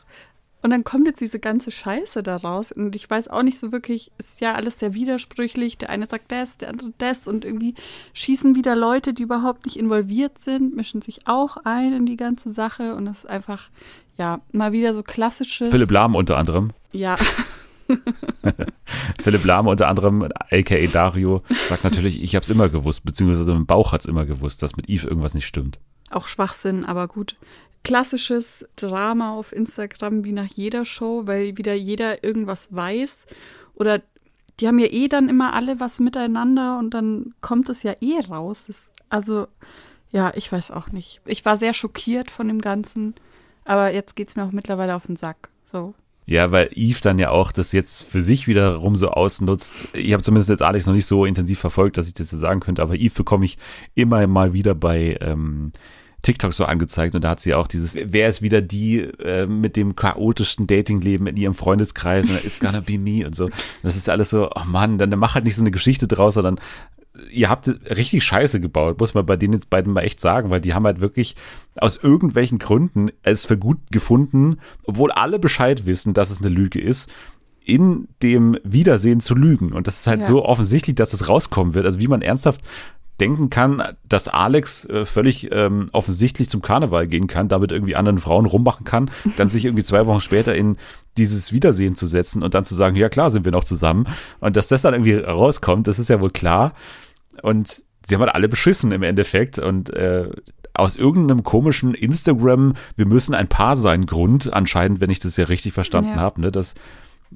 Und dann kommt jetzt diese ganze Scheiße daraus. Und ich weiß auch nicht so wirklich, ist ja alles sehr widersprüchlich. Der eine sagt das, der andere das. Und irgendwie schießen wieder Leute, die überhaupt nicht involviert sind, mischen sich auch ein in die ganze Sache. Und das ist einfach, ja, mal wieder so klassisches. Philipp Lahm unter anderem. Ja, [laughs] [laughs] Philipp Lahm unter anderem, aka Dario, sagt natürlich, ich habe es immer gewusst, beziehungsweise im Bauch hat es immer gewusst, dass mit Eve irgendwas nicht stimmt. auch Schwachsinn, aber gut. Klassisches Drama auf Instagram wie nach jeder Show, weil wieder jeder irgendwas weiß. Oder die haben ja eh dann immer alle was miteinander und dann kommt es ja eh raus. Das, also, ja, ich weiß auch nicht. Ich war sehr schockiert von dem Ganzen, aber jetzt geht es mir auch mittlerweile auf den Sack. So. Ja, weil Eve dann ja auch das jetzt für sich wiederum so ausnutzt. Ich habe zumindest jetzt Alex noch nicht so intensiv verfolgt, dass ich das so sagen könnte, aber Eve bekomme ich immer mal wieder bei ähm, TikTok so angezeigt und da hat sie auch dieses, wer ist wieder die äh, mit dem chaotischsten Datingleben in ihrem Freundeskreis und it's gonna be me und so. Das ist alles so, oh Mann, dann mach halt nicht so eine Geschichte draus, sondern ihr habt richtig Scheiße gebaut, muss man bei denen jetzt beiden mal echt sagen, weil die haben halt wirklich aus irgendwelchen Gründen es für gut gefunden, obwohl alle Bescheid wissen, dass es eine Lüge ist, in dem Wiedersehen zu lügen. Und das ist halt Ja. so offensichtlich, dass es rauskommen wird. Also wie man ernsthaft denken kann, dass Alex äh, völlig ähm, offensichtlich zum Karneval gehen kann, damit irgendwie anderen Frauen rummachen kann, dann sich irgendwie zwei Wochen später in dieses Wiedersehen zu setzen und dann zu sagen, ja klar, sind wir noch zusammen. Und dass das dann irgendwie rauskommt, das ist ja wohl klar. Und sie haben halt alle beschissen im Endeffekt. Und äh, aus irgendeinem komischen Instagram, wir müssen ein Paar sein, Grund, anscheinend, wenn ich das ja richtig verstanden Ja. habe, ne, dass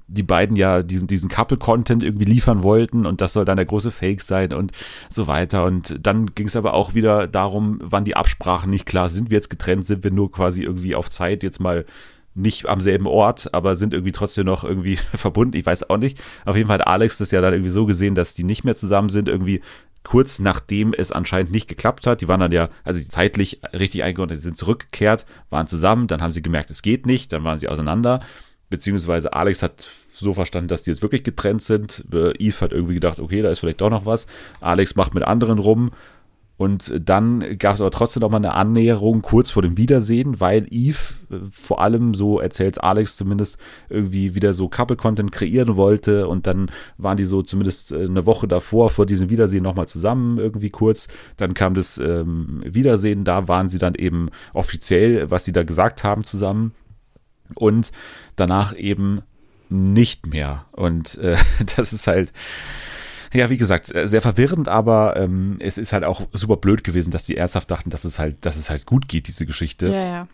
die beiden ja diesen, diesen Couple-Content irgendwie liefern wollten und das soll dann der große Fake sein und so weiter. Und dann ging es aber auch wieder darum, wann die Absprachen nicht klar sind. Wir jetzt getrennt, sind wir nur quasi irgendwie auf Zeit jetzt mal nicht am selben Ort, aber sind irgendwie trotzdem noch irgendwie [laughs] verbunden. Ich weiß auch nicht. Auf jeden Fall hat Alex das ja dann irgendwie so gesehen, dass die nicht mehr zusammen sind, irgendwie kurz nachdem es anscheinend nicht geklappt hat. Die waren dann ja, also zeitlich richtig eingeordnet, die sind zurückgekehrt, waren zusammen, dann haben sie gemerkt, es geht nicht, dann waren sie auseinander. Beziehungsweise Alex hat so verstanden, dass die jetzt wirklich getrennt sind. Äh, Eve hat irgendwie gedacht, okay, da ist vielleicht doch noch was. Alex macht mit anderen rum. Und dann gab es aber trotzdem noch mal eine Annäherung kurz vor dem Wiedersehen, weil Eve äh, vor allem, so erzählt Alex zumindest, irgendwie wieder so Couple-Content kreieren wollte. Und dann waren die so zumindest äh, eine Woche davor, vor diesem Wiedersehen nochmal zusammen, irgendwie kurz. Dann kam das ähm, Wiedersehen, da waren sie dann eben offiziell, was sie da gesagt haben, zusammen. Und danach eben nicht mehr. Und äh, [laughs] das ist halt ja, wie gesagt, sehr verwirrend, aber ähm, es ist halt auch super blöd gewesen, dass die ernsthaft dachten, dass es halt, dass es halt gut geht, diese Geschichte. Ja, ja.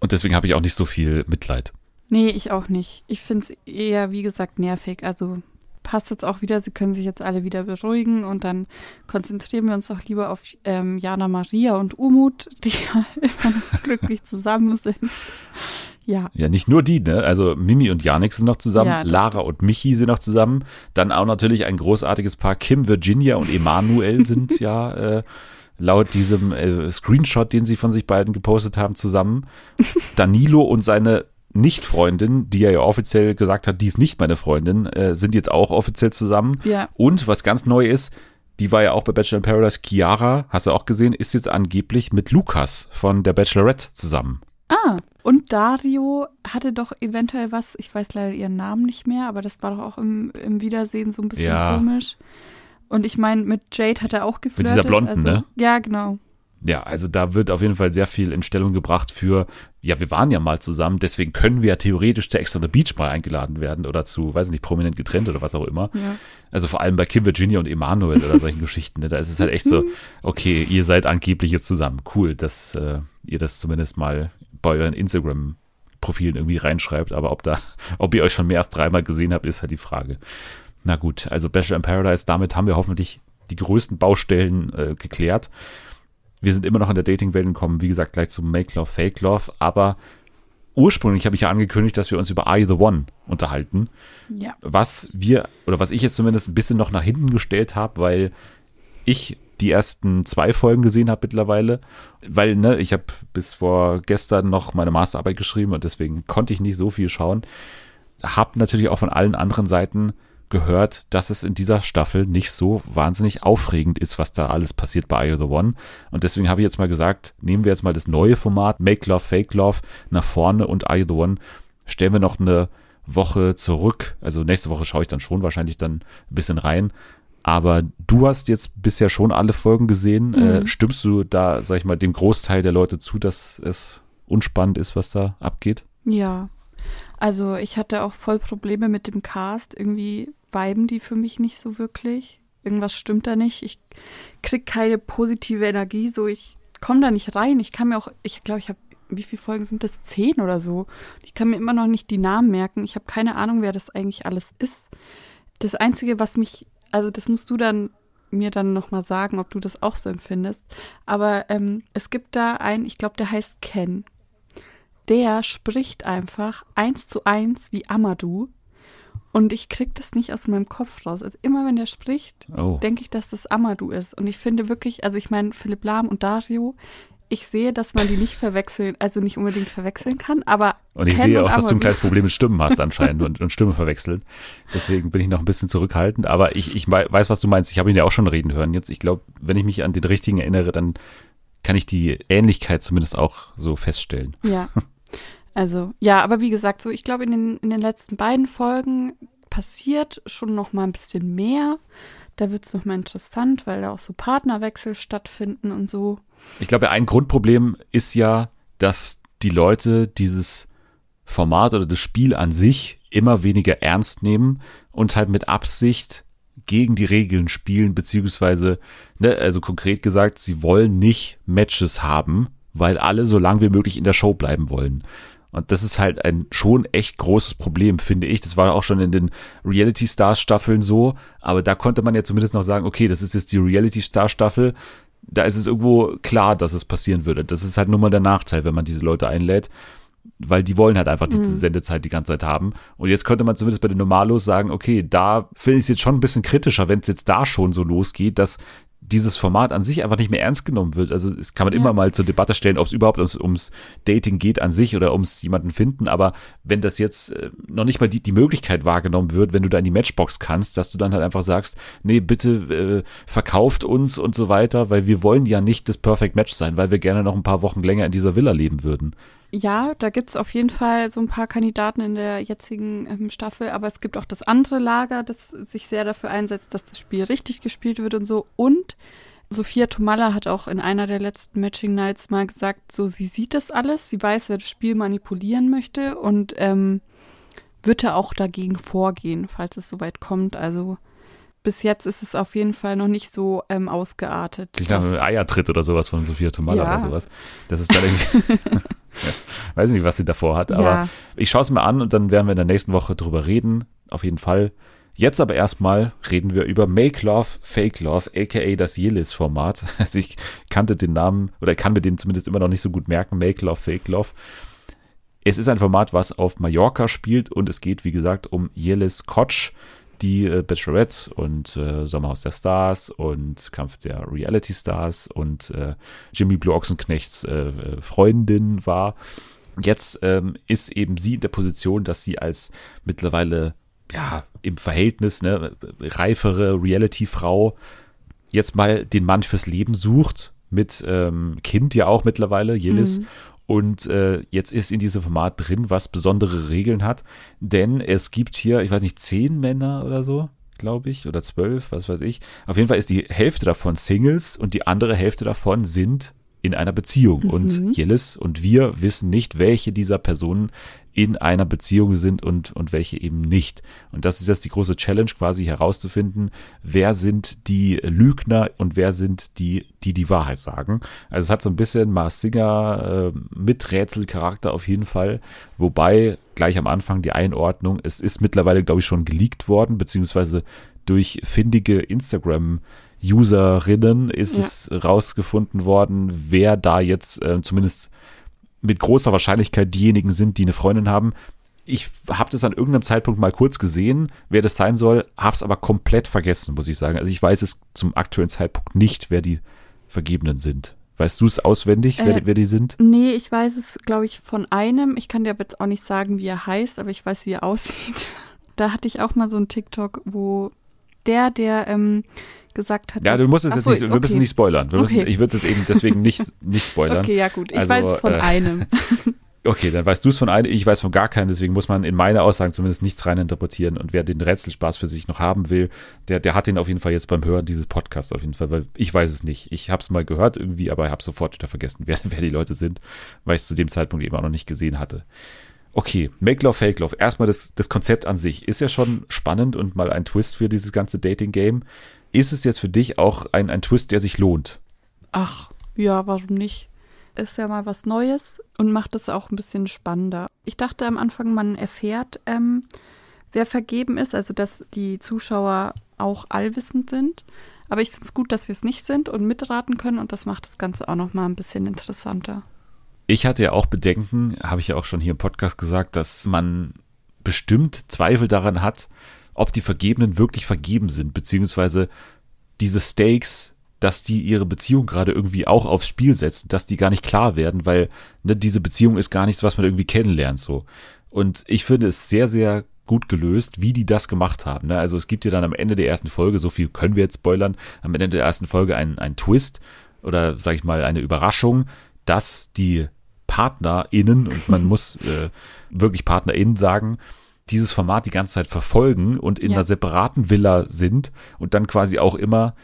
Und deswegen habe ich auch nicht so viel Mitleid. Nee, ich auch nicht. Ich finde es eher, wie gesagt, nervig. Also passt jetzt auch wieder, sie können sich jetzt alle wieder beruhigen und dann konzentrieren wir uns doch lieber auf ähm, Jana Maria und Umut, die ja [laughs] immer noch glücklich zusammen sind. Ja. Ja, nicht nur die, ne? Also Mimi und Janik sind noch zusammen, Ja, Lara und Michi sind noch zusammen. Dann auch natürlich ein großartiges Paar, Kim, Virginia und Emanuel [laughs] sind ja äh, laut diesem äh, Screenshot, den sie von sich beiden gepostet haben, zusammen. [laughs] Danilo und seine Nicht-Freundin, die er ja offiziell gesagt hat, die ist nicht meine Freundin, äh, sind jetzt auch offiziell zusammen. Ja. Und was ganz neu ist, die war ja auch bei Bachelor in Paradise, Chiara, hast du auch gesehen, ist jetzt angeblich mit Lukas von der Bachelorette zusammen. Ah, und Dario hatte doch eventuell was, ich weiß leider ihren Namen nicht mehr, aber das war doch auch im, im Wiedersehen so ein bisschen Ja. komisch. Und ich meine, mit Jade hat er auch geflirtet. dieser Blonden, also, ne? Ja, genau. Ja, also da wird auf jeden Fall sehr viel in Stellung gebracht für, ja, wir waren ja mal zusammen, deswegen können wir ja theoretisch zu Ex on the Beach mal eingeladen werden oder zu, weiß nicht, prominent getrennt oder was auch immer. Ja. Also vor allem bei Kim Virginia und Emanuel oder solchen [laughs] Geschichten, ne, da ist es halt echt so, okay, ihr seid angeblich jetzt zusammen. Cool, dass äh, ihr das zumindest mal bei euren Instagram-Profilen irgendwie reinschreibt, aber ob da, [laughs] ob ihr euch schon mehr als dreimal gesehen habt, ist halt die Frage. Na gut, also Bachelor in Paradise, damit haben wir hoffentlich die größten Baustellen äh, geklärt. Wir sind immer noch in der Dating-Welt und kommen, wie gesagt, gleich zu Make Love, Fake Love, aber ursprünglich habe ich ja angekündigt, dass wir uns über You the One unterhalten Ja. was wir, oder was ich jetzt zumindest ein bisschen noch nach hinten gestellt habe, weil ich die ersten zwei Folgen gesehen habe mittlerweile, weil ne, ich habe bis vor gestern noch meine Masterarbeit geschrieben und deswegen konnte ich nicht so viel schauen. Hab natürlich auch von allen anderen Seiten gehört, dass es in dieser Staffel nicht so wahnsinnig aufregend ist, was da alles passiert bei Are You the One. Und deswegen habe ich jetzt mal gesagt, nehmen wir jetzt mal das neue Format Make Love, Fake Love nach vorne und Are You the One stellen wir noch eine Woche zurück. Also nächste Woche schaue ich dann schon wahrscheinlich dann ein bisschen rein. Aber du hast jetzt bisher schon alle Folgen gesehen. Äh, stimmst du da, sag ich mal, dem Großteil der Leute zu, dass es unspannend ist, was da abgeht? Ja. Also ich hatte auch voll Probleme mit dem Cast. Irgendwie viben die für mich nicht so wirklich. Irgendwas stimmt da nicht. Ich krieg keine positive Energie. So, ich komme da nicht rein. Ich kann mir auch, ich glaube, ich habe, wie viele Folgen sind das? Zehn oder so. Ich kann mir immer noch nicht die Namen merken. Ich habe keine Ahnung, wer das eigentlich alles ist. Das Einzige, was mich, also das musst du dann mir dann nochmal sagen, ob du das auch so empfindest. Aber ähm, es gibt da einen, ich glaube, der heißt Ken der spricht einfach eins zu eins wie Amadou. Und ich krieg das nicht aus meinem Kopf raus. Also immer wenn der spricht, Oh. denke ich, dass das Amadou ist. Und ich finde wirklich, also ich meine, Philipp Lahm und Dario, ich sehe, dass man die nicht verwechseln, also nicht unbedingt verwechseln kann, aber. Und ich sehe und auch, dass du ein kleines Problem mit Stimmen hast anscheinend und, und Stimme verwechseln. Deswegen bin ich noch ein bisschen zurückhaltend. Aber ich, ich wei- weiß, was du meinst. Ich habe ihn ja auch schon reden hören. Jetzt, ich glaube, wenn ich mich an den richtigen erinnere, dann kann ich die Ähnlichkeit zumindest auch so feststellen. Ja. Also, ja, aber wie gesagt, so, ich glaube, in den, in den letzten beiden Folgen passiert schon noch mal ein bisschen mehr. Da wird es noch mal interessant, weil da auch so Partnerwechsel stattfinden und so. Ich glaube, ein Grundproblem ist ja, dass die Leute dieses Format oder das Spiel an sich immer weniger ernst nehmen und halt mit Absicht gegen die Regeln spielen, beziehungsweise, ne, also konkret gesagt, sie wollen nicht Matches haben, weil alle so lang wie möglich in der Show bleiben wollen. Und das ist halt ein schon echt großes Problem, finde ich. Das war auch schon in den Reality Stars Staffeln so, aber da konnte man ja zumindest noch sagen, okay, das ist jetzt die Reality Star Staffel. Da ist es irgendwo klar, dass es passieren würde. Das ist halt nur mal der Nachteil, wenn man diese Leute einlädt, weil die wollen halt einfach diese Sendezeit die ganze Zeit haben. Und jetzt könnte man zumindest bei den Normalos sagen, okay, da finde ich es jetzt schon ein bisschen kritischer, wenn es jetzt da schon so losgeht, dass dieses Format an sich einfach nicht mehr ernst genommen wird. Also es kann man Ja. immer mal zur Debatte stellen, ob es überhaupt ums, ums Dating geht an sich oder ums jemanden finden. Aber wenn das jetzt äh, noch nicht mal die, die Möglichkeit wahrgenommen wird, wenn du da in die Matchbox kannst, dass du dann halt einfach sagst, nee, bitte äh, verkauft uns und so weiter, weil wir wollen ja nicht das Perfect Match sein, weil wir gerne noch ein paar Wochen länger in dieser Villa leben würden. Ja, da gibt's auf jeden Fall so ein paar Kandidaten in der jetzigen ähm, Staffel, aber es gibt auch das andere Lager, das sich sehr dafür einsetzt, dass das Spiel richtig gespielt wird und so. Und Sophia Tomalla hat auch in einer der letzten Matching Nights mal gesagt, so sie sieht das alles, sie weiß, wer das Spiel manipulieren möchte und ähm, wird da auch dagegen vorgehen, falls es soweit kommt. Also bis jetzt ist es auf jeden Fall noch nicht so ähm, ausgeartet. Dass- einem Eiertritt oder sowas von Sophia Tomalla Ja. oder sowas. Das ist dann irgendwie. [laughs] [laughs] weiß nicht, was sie davor hat, aber ja, ich schaue es mir an und dann werden wir in der nächsten Woche drüber reden. Auf jeden Fall. Jetzt aber erstmal reden wir über Make Love, Fake Love, aka das Yelis-Format. [laughs] Also ich kannte den Namen oder kann mir den zumindest immer noch nicht so gut merken. Make Love, Fake Love. Es ist ein Format, was auf Mallorca spielt und es geht, wie gesagt, um Yelis Kotsch, die äh, Bachelorette und äh, Sommerhaus der Stars und Kampf der Reality Stars und äh, Jimmy Blue Ochsenknechts äh, äh, Freundin war. Jetzt ähm, ist eben sie in der Position, dass sie als mittlerweile ja im Verhältnis ne, reifere Reality-Frau jetzt mal den Mann fürs Leben sucht mit ähm, Kind ja auch mittlerweile Jelis Mhm. Und äh, jetzt ist in diesem Format drin, was besondere Regeln hat, denn es gibt hier, ich weiß nicht, zehn Männer oder so, glaube ich, oder zwölf, was weiß ich. Auf jeden Fall ist die Hälfte davon Singles und die andere Hälfte davon sind in einer Beziehung. Mhm. Und Jelis und wir wissen nicht, welche dieser Personen in einer Beziehung sind und, und welche eben nicht. Und das ist jetzt die große Challenge, quasi herauszufinden, wer sind die Lügner und wer sind die, die die Wahrheit sagen. Also es hat so ein bisschen Mars Singer äh, mit Rätselcharakter auf jeden Fall, wobei gleich am Anfang die Einordnung, es ist mittlerweile, glaube ich, schon geleakt worden, beziehungsweise durch findige Instagram Userinnen ist Ja. es rausgefunden worden, wer da jetzt äh, zumindest mit großer Wahrscheinlichkeit diejenigen sind, die eine Freundin haben. Ich habe das an irgendeinem Zeitpunkt mal kurz gesehen, wer das sein soll, habe es aber komplett vergessen, muss ich sagen. Also ich weiß es zum aktuellen Zeitpunkt nicht, wer die Vergebenen sind. Weißt du es auswendig, wer, Äh, wer die sind? Nee, ich weiß es, glaube ich, von einem. Ich kann dir aber jetzt auch nicht sagen, wie er heißt, aber ich weiß, wie er [laughs] aussieht. Da hatte ich auch mal so einen TikTok, wo der, der ähm, gesagt hat. Ja, du musst es jetzt so, nicht, wir müssen nicht spoilern. Wir müssen, Okay. Ich würde es jetzt eben deswegen nicht, nicht spoilern. Okay, ja gut. Ich Also, weiß es von äh, einem. [laughs] Okay, dann weißt du es von einem, ich weiß von gar keinem, deswegen muss man in meine Aussagen zumindest nichts reininterpretieren. Und wer den Rätselspaß für sich noch haben will, der, der hat den auf jeden Fall jetzt beim Hören dieses Podcasts auf jeden Fall, weil ich weiß es nicht. Ich habe es mal gehört irgendwie, aber habe sofort wieder vergessen, [laughs] wer, wer die Leute sind, weil ich es zu dem Zeitpunkt eben auch noch nicht gesehen hatte. Okay, Make Love, Fake Love. Erstmal das, das Konzept an sich ist ja schon spannend und mal ein Twist für dieses ganze Dating-Game. Ist es jetzt für dich auch ein, ein Twist, der sich lohnt? Ach, ja, warum nicht? Ist ja mal was Neues und macht es auch ein bisschen spannender. Ich dachte am Anfang, man erfährt, ähm, wer vergeben ist, also dass die Zuschauer auch allwissend sind. Aber ich finde es gut, dass wir es nicht sind und mitraten können und das macht das Ganze auch noch mal ein bisschen interessanter. Ich hatte ja auch Bedenken, habe ich ja auch schon hier im Podcast gesagt, dass man bestimmt Zweifel daran hat, ob die Vergebenen wirklich vergeben sind, beziehungsweise diese Stakes, dass die ihre Beziehung gerade irgendwie auch aufs Spiel setzen, dass die gar nicht klar werden, weil ne, diese Beziehung ist gar nichts, was man irgendwie kennenlernt so. Und ich finde es sehr, sehr gut gelöst, wie die das gemacht haben. Ne? Also es gibt ja dann am Ende der ersten Folge, so viel können wir jetzt spoilern, am Ende der ersten Folge einen, einen Twist oder sag ich mal eine Überraschung, dass die PartnerInnen, und man muss äh, wirklich PartnerInnen sagen, dieses Format die ganze Zeit verfolgen und in Ja. einer separaten Villa sind und dann quasi auch immer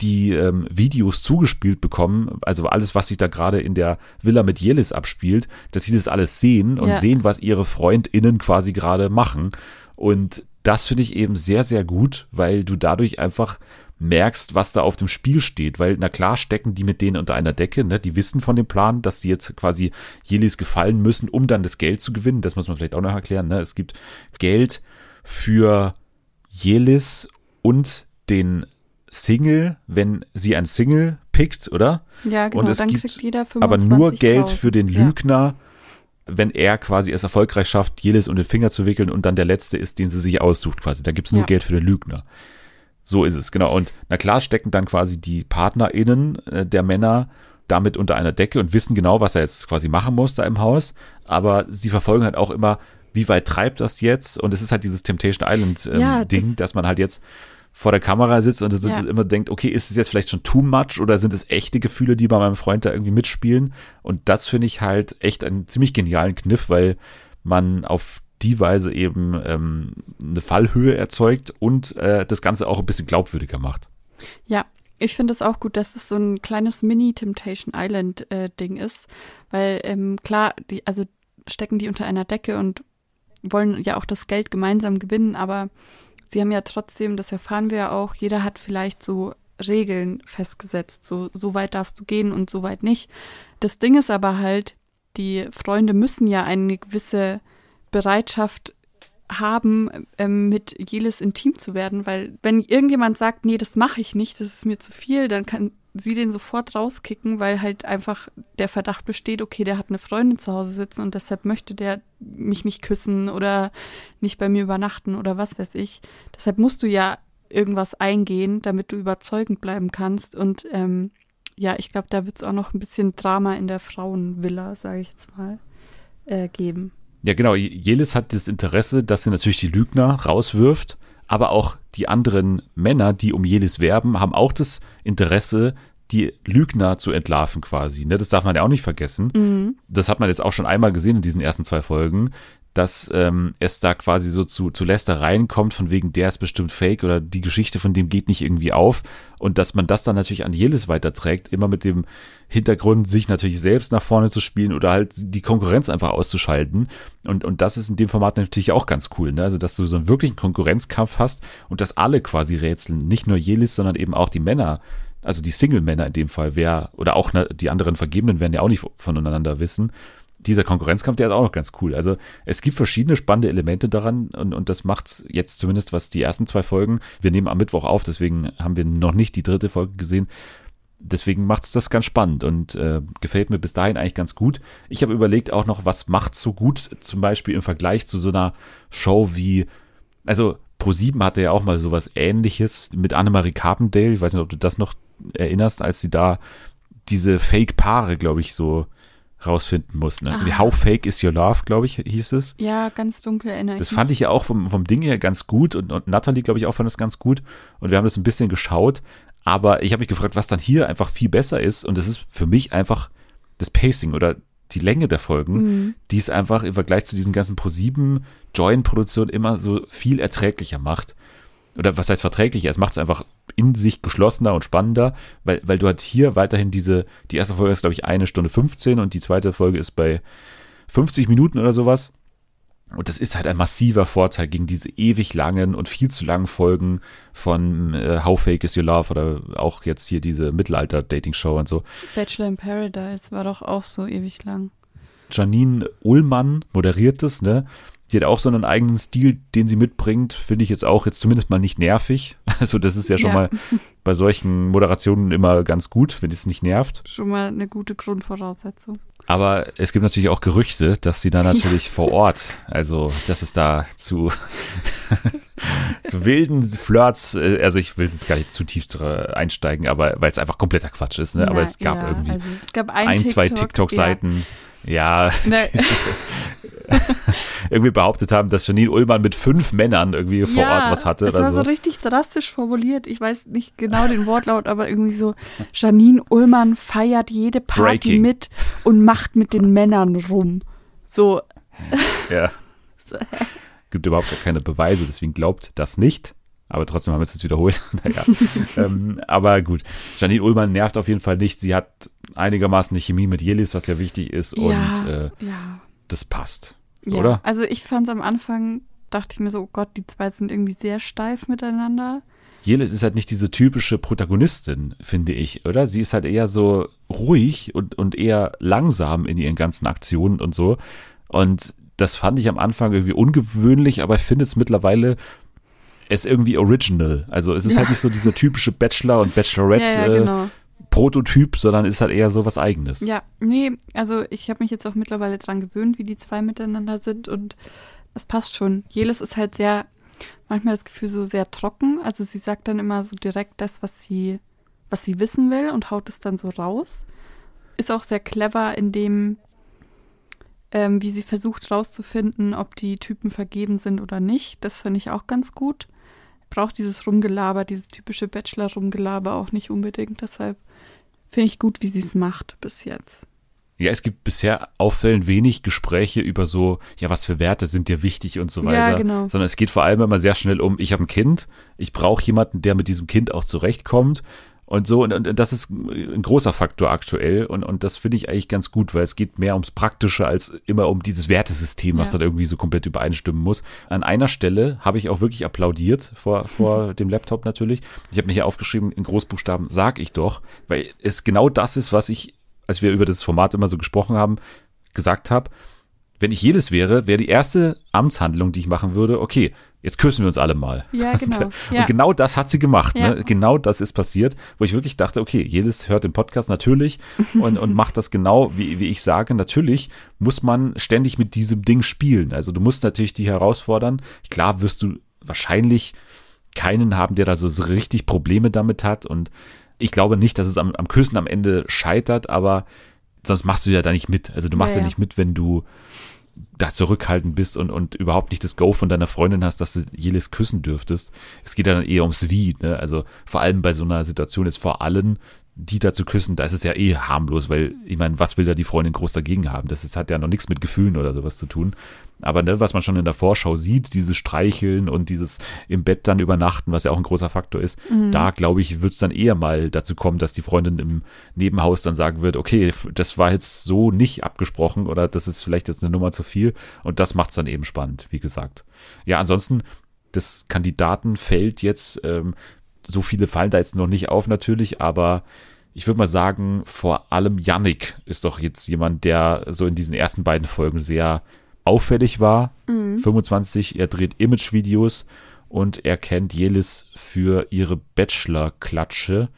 die ähm, Videos zugespielt bekommen, also alles, was sich da gerade in der Villa mit Jelis abspielt, dass sie das alles sehen und Ja. sehen, was ihre FreundInnen quasi gerade machen. Und das finde ich eben sehr, sehr gut, weil du dadurch einfach merkst, was da auf dem Spiel steht, weil na klar stecken die mit denen unter einer Decke, ne? die wissen von dem Plan, dass sie jetzt quasi Jelis gefallen müssen, um dann das Geld zu gewinnen, das muss man vielleicht auch noch erklären, ne? es gibt Geld für Jelis und den Single, wenn sie ein Single pickt, oder? Ja, genau, Und es dann gibt kriegt jeder 25.000. Aber nur Geld für den Ja. Lügner, wenn er quasi es erfolgreich schafft, Jelis um den Finger zu wickeln und dann der letzte ist, den sie sich aussucht quasi. Da gibt's nur Ja. Geld für den Lügner. So ist es, genau. Und na klar stecken dann quasi die PartnerInnen äh, der Männer damit unter einer Decke und wissen genau, was er jetzt quasi machen muss da im Haus. Aber sie verfolgen halt auch immer, wie weit treibt das jetzt? Und es ist halt dieses Temptation Island ähm, Ja, Ding, das- dass man halt jetzt vor der Kamera sitzt und Ja. immer denkt, okay, ist es jetzt vielleicht schon too much oder sind es echte Gefühle, die bei meinem Freund da irgendwie mitspielen? Und das finde ich halt echt einen ziemlich genialen Kniff, weil man auf die Weise eben ähm, eine Fallhöhe erzeugt und äh, das Ganze auch ein bisschen glaubwürdiger macht. Ja, ich finde es auch gut, dass es so ein kleines Mini-Temptation Island-Ding ist, weil ähm, klar, die, also stecken die unter einer Decke und wollen ja auch das Geld gemeinsam gewinnen, aber sie haben ja trotzdem, das erfahren wir ja auch, jeder hat vielleicht so Regeln festgesetzt, so, so weit darfst du gehen und so weit nicht. Das Ding ist aber halt, die Freunde müssen ja eine gewisse Bereitschaft haben, ähm, mit Jelis intim zu werden, weil wenn irgendjemand sagt, nee, das mache ich nicht, das ist mir zu viel, dann kann sie den sofort rauskicken, weil halt einfach der Verdacht besteht, okay, der hat eine Freundin zu Hause sitzen und deshalb möchte der mich nicht küssen oder nicht bei mir übernachten oder was weiß ich. Deshalb musst du ja irgendwas eingehen, damit du überzeugend bleiben kannst und ähm, ja, ich glaube, da wird es auch noch ein bisschen Drama in der Frauenvilla, sage ich jetzt mal, äh, geben. Ja, genau. Jelis hat das Interesse, dass sie natürlich die Lügner rauswirft, aber auch die anderen Männer, die um Jelis werben, haben auch das Interesse, die Lügner zu entlarven quasi. Ne? Das darf man ja auch nicht vergessen. Das hat man jetzt auch schon einmal gesehen in diesen ersten zwei Folgen, dass ähm, es da quasi so zu, zu Lästereien kommt, von wegen, der ist bestimmt fake oder die Geschichte von dem geht nicht irgendwie auf. Und dass man das dann natürlich an Jelis weiterträgt, immer mit dem Hintergrund, sich natürlich selbst nach vorne zu spielen oder halt die Konkurrenz einfach auszuschalten. Und, und das ist in dem Format natürlich auch ganz cool, ne? Also, dass du so einen wirklichen Konkurrenzkampf hast und dass alle quasi rätseln. Nicht nur Jelis, sondern eben auch die Männer, also die Single-Männer in dem Fall, wer, oder auch ne, die anderen Vergebenen werden ja auch nicht voneinander wissen. Dieser Konkurrenzkampf, der ist auch noch ganz cool. Also es gibt verschiedene spannende Elemente daran und, und das macht's jetzt zumindest, was die ersten zwei Folgen, wir nehmen am Mittwoch auf, deswegen haben wir noch nicht die dritte Folge gesehen, deswegen macht's das ganz spannend und äh, gefällt mir bis dahin eigentlich ganz gut. Ich habe überlegt auch noch, was macht's so gut, zum Beispiel im Vergleich zu so einer Show wie, also Pro7 hatte ja auch mal sowas ähnliches mit Annemarie Carpendale, ich weiß nicht, ob du das noch erinnerst, als sie da diese Fake-Paare, glaube ich, so rausfinden muss. Ne? Ah. How Fake is Your Love, glaube ich, hieß es. Ja, ganz dunkel erinnere Das fand ich ja auch vom, vom Ding her ganz gut und, und Natalie, glaube ich, auch fand das ganz gut. Und wir haben das ein bisschen geschaut. Aber ich habe mich gefragt, was dann hier einfach viel besser ist. Und das ist für mich einfach das Pacing oder die Länge der Folgen, Mhm. die es einfach im Vergleich zu diesen ganzen Pro7 Join-Produktionen immer so viel erträglicher macht. Oder was heißt verträglicher? Es macht es einfach in sich geschlossener und spannender, weil, weil du halt hier weiterhin diese, die erste Folge ist, glaube ich, eine Stunde 15 und die zweite Folge ist bei 50 Minuten oder sowas. Und das ist halt ein massiver Vorteil gegen diese ewig langen und viel zu langen Folgen von äh, How Fake is Your Love oder auch jetzt hier diese Mittelalter-Dating-Show und so. Bachelor in Paradise war doch auch so ewig lang. Janine Ullmann moderiert es, ne? Die hat auch so einen eigenen Stil, den sie mitbringt, finde ich jetzt auch jetzt zumindest mal nicht nervig. [laughs] Also das ist ja schon Ja. mal bei solchen Moderationen immer ganz gut, wenn es nicht nervt. Schon mal eine gute Grundvoraussetzung. Aber es gibt natürlich auch Gerüchte, dass sie da natürlich vor Ort, also dass es da zu, [laughs] zu wilden Flirts, äh, also ich will jetzt gar nicht zu tief einsteigen, aber weil es einfach kompletter Quatsch ist, ne? aber Na, es gab ja, irgendwie Also, es gab ein, ein, zwei TikTok, TikTok-Seiten, ja, Ja, [laughs] irgendwie behauptet haben, dass Janine Ullmann mit fünf Männern irgendwie vor ja, Ort was hatte oder war so. so richtig drastisch formuliert. Ich weiß nicht genau den Wortlaut, aber irgendwie so: Janine Ullmann feiert jede Party Breaking. mit und macht mit den Männern rum. So, Ja. [laughs] So, Gibt überhaupt gar keine Beweise, deswegen glaubt das nicht. Aber trotzdem haben wir es jetzt wiederholt. [laughs] naja. ähm, aber gut. Janine Ullmann nervt auf jeden Fall nicht. Sie hat einigermaßen eine Chemie mit Jelis, was ja wichtig ist. Und ja, äh, ja, das passt. Ja. oder? Also, ich fand es am Anfang, dachte ich mir so: Oh Gott, die zwei sind irgendwie sehr steif miteinander. Jelis ist halt nicht diese typische Protagonistin, finde ich, oder? Sie ist halt eher so ruhig und, und eher langsam in ihren ganzen Aktionen und so. Und das fand ich am Anfang irgendwie ungewöhnlich, aber ich finde es mittlerweile es irgendwie original. Also es ist Ja. halt nicht so dieser typische Bachelor und Bachelorette [laughs] ja, ja, äh, genau. Prototyp, sondern ist halt eher so was eigenes. Ja, nee, also ich habe mich jetzt auch mittlerweile dran gewöhnt, wie die zwei miteinander sind und es passt schon. Jelis ist halt sehr manchmal das Gefühl so sehr trocken. Also sie sagt dann immer so direkt das, was sie, was sie wissen will und haut es dann so raus. Ist auch sehr clever in dem, ähm, wie sie versucht rauszufinden, ob die Typen vergeben sind oder nicht. Das finde ich auch ganz gut. Braucht dieses Rumgelaber, dieses typische Bachelor-Rumgelaber auch nicht unbedingt. Deshalb finde ich gut, wie sie es macht bis jetzt. Ja, es gibt bisher auffällend wenig Gespräche über so, ja, was für Werte sind dir wichtig und so weiter. Ja, genau. Sondern es geht vor allem immer sehr schnell um, ich habe ein Kind, ich brauche jemanden, der mit diesem Kind auch zurechtkommt. Und so, und, und das ist ein großer Faktor aktuell. Und, und das finde ich eigentlich ganz gut, weil es geht mehr ums Praktische als immer um dieses Wertesystem, was Ja. dann irgendwie so komplett übereinstimmen muss. An einer Stelle habe ich auch wirklich applaudiert, vor, vor [laughs] dem Laptop natürlich. Ich habe mir hier aufgeschrieben, in Großbuchstaben, sag ich doch, weil es genau das ist, was ich, als wir über das Format immer so gesprochen haben, gesagt habe. Wenn ich jedes wäre, wäre die erste Amtshandlung, die ich machen würde, okay, jetzt küssen wir uns alle mal. Ja, [laughs] genau. Ja. Und genau das hat sie gemacht. Ja. Ne? Genau das ist passiert, wo ich wirklich dachte, okay, jedes hört den Podcast natürlich [laughs] und, und macht das genau, wie, wie ich sage. Natürlich muss man ständig mit diesem Ding spielen. Also du musst natürlich die herausfordern. Klar wirst du wahrscheinlich keinen haben, der da so, richtig Probleme damit hat. Und ich glaube nicht, dass es am, am Küssen am Ende scheitert, aber sonst machst du ja da nicht mit. Also du machst Ja, ja. nicht mit, wenn du da zurückhaltend bist und, und überhaupt nicht das Go von deiner Freundin hast, dass du jedes küssen dürftest. Es geht dann eher ums Wie, ne? Also vor allem bei so einer Situation jetzt vor allen, die da zu küssen, da ist es ja eh harmlos, weil ich meine, was will da die Freundin groß dagegen haben? Das ist, hat ja noch nichts mit Gefühlen oder sowas zu tun. Aber ne, was man schon in der Vorschau sieht, dieses Streicheln und dieses im Bett dann übernachten, was ja auch ein großer Faktor ist, da glaube ich, wird es dann eher mal dazu kommen, dass die Freundin im Nebenhaus dann sagen wird, okay, das war jetzt so nicht abgesprochen oder das ist vielleicht jetzt eine Nummer zu viel und das macht es dann eben spannend, wie gesagt. Ja, ansonsten, das Kandidatenfeld jetzt, ähm, so viele fallen da jetzt noch nicht auf natürlich, aber ich würde mal sagen, vor allem Yannick ist doch jetzt jemand, der so in diesen ersten beiden Folgen sehr auffällig war. 25, er dreht Image-Videos und er kennt Jelis für ihre Bachelor-Klatsche.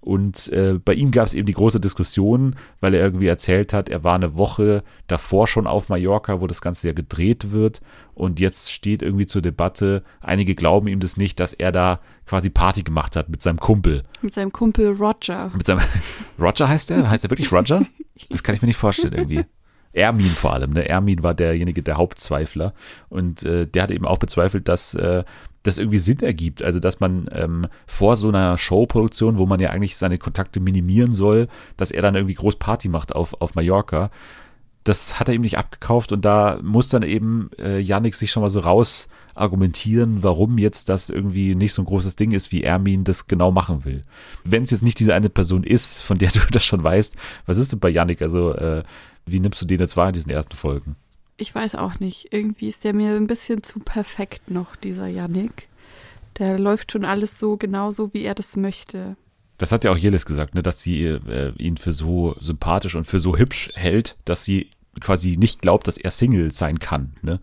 Und äh, bei ihm gab es eben die große Diskussion, weil er irgendwie erzählt hat, er war eine Woche davor schon auf Mallorca, wo das Ganze ja gedreht wird. Und jetzt steht irgendwie zur Debatte, einige glauben ihm das nicht, dass er da quasi Party gemacht hat mit seinem Kumpel. Mit seinem Kumpel Roger. Mit seinem [laughs] Roger heißt er? Heißt er wirklich Roger? Das kann ich mir nicht vorstellen irgendwie. Ermin vor allem, ne? Ermin war derjenige, der Hauptzweifler. Und äh, der hat eben auch bezweifelt, dass äh, das irgendwie Sinn ergibt. Also, dass man ähm, vor so einer Showproduktion, wo man ja eigentlich seine Kontakte minimieren soll, dass er dann irgendwie groß Party macht auf, auf Mallorca. Das hat er ihm nicht abgekauft und da muss dann eben äh, Yannick sich schon mal so raus argumentieren, warum jetzt das irgendwie nicht so ein großes Ding ist, wie Ermin das genau machen will. Wenn es jetzt nicht diese eine Person ist, von der [laughs] du das schon weißt, was ist denn bei Yannick? Also, äh, wie nimmst du den jetzt wahr in diesen ersten Folgen? Ich weiß auch nicht. Irgendwie ist der mir ein bisschen zu perfekt noch, dieser Yannick. Der läuft schon alles so genauso, wie er das möchte. Das hat ja auch Jelis gesagt, ne, dass sie äh, ihn für so sympathisch und für so hübsch hält, dass sie quasi nicht glaubt, dass er Single sein kann. Ne?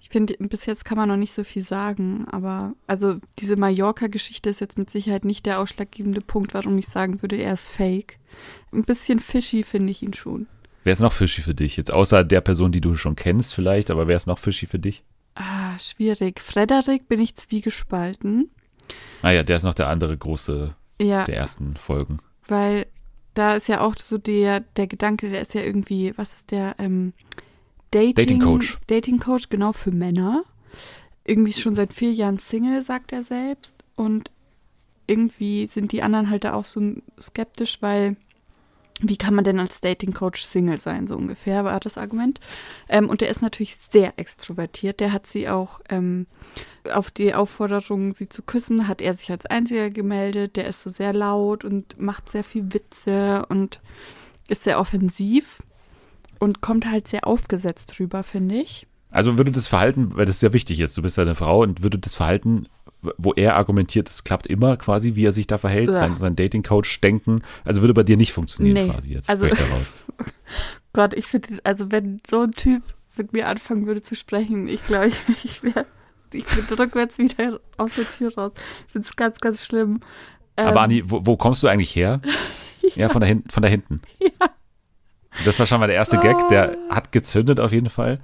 Ich finde, bis jetzt kann man noch nicht so viel sagen, aber also diese Mallorca-Geschichte ist jetzt mit Sicherheit nicht der ausschlaggebende Punkt, warum ich sagen würde, er ist fake. Ein bisschen fishy finde ich ihn schon. Wer ist noch fishy für dich? Jetzt außer der Person, die du schon kennst vielleicht, aber wer ist noch fishy für dich? Ah, schwierig. Frederik bin ich zwiegespalten. Ah ja, der ist noch der andere große Ja, der ersten Folgen. weil da ist ja auch so der, der Gedanke, der ist ja irgendwie, was ist der, ähm, Dating, Dating Coach. Dating Coach, genau, für Männer. Irgendwie schon seit vier Jahren Single, sagt er selbst. Und irgendwie sind die anderen halt da auch so skeptisch, weil wie kann man denn als Dating Coach Single sein, so ungefähr war das Argument. Ähm, und der ist natürlich sehr extrovertiert. Der hat sie auch ähm, auf die Aufforderung, sie zu küssen, hat er sich als einziger gemeldet. Der ist so sehr laut und macht sehr viel Witze und ist sehr offensiv und kommt halt sehr aufgesetzt rüber, finde ich. Also würde das Verhalten, weil das ist ja wichtig jetzt, du bist ja eine Frau und würde das Verhalten, wo er argumentiert, es klappt immer quasi, wie er sich da verhält, Ja. sein, sein Dating-Coach denken, also würde bei dir nicht funktionieren Nee. quasi jetzt. Also- daraus. [laughs] Gott, ich finde, also wenn so ein Typ mit mir anfangen würde zu sprechen, ich glaube, [laughs] ich, ich wäre ich bin rückwärts wieder aus der Tür raus. Ich finde es ganz, ganz schlimm. Ähm, Aber Anni, wo, wo kommst du eigentlich her? [laughs] Ja, von, da hin, von da hinten. Das war schon mal der erste Gag, der hat gezündet auf jeden Fall.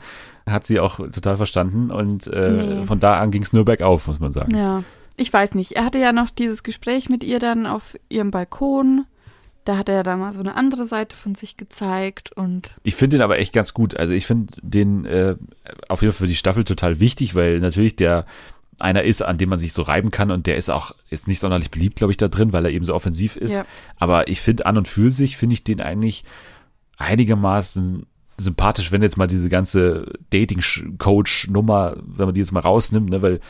Hat sie auch total verstanden und äh, Nee. von da an ging es nur bergauf, muss man sagen. Ja, ich weiß nicht. Er hatte ja noch dieses Gespräch mit ihr dann auf ihrem Balkon. Da hat er dann mal so eine andere Seite von sich gezeigt und Ich finde den aber echt ganz gut. Also ich finde den äh, auf jeden Fall für die Staffel total wichtig, weil natürlich der einer ist, an dem man sich so reiben kann und der ist auch jetzt nicht sonderlich beliebt, glaube ich, da drin, weil er eben so offensiv ist. Ja. Aber ich finde an und für sich finde ich den eigentlich einigermaßen sympathisch, wenn jetzt mal diese ganze Dating-Coach-Nummer, wenn man die jetzt mal rausnimmt, ne, weil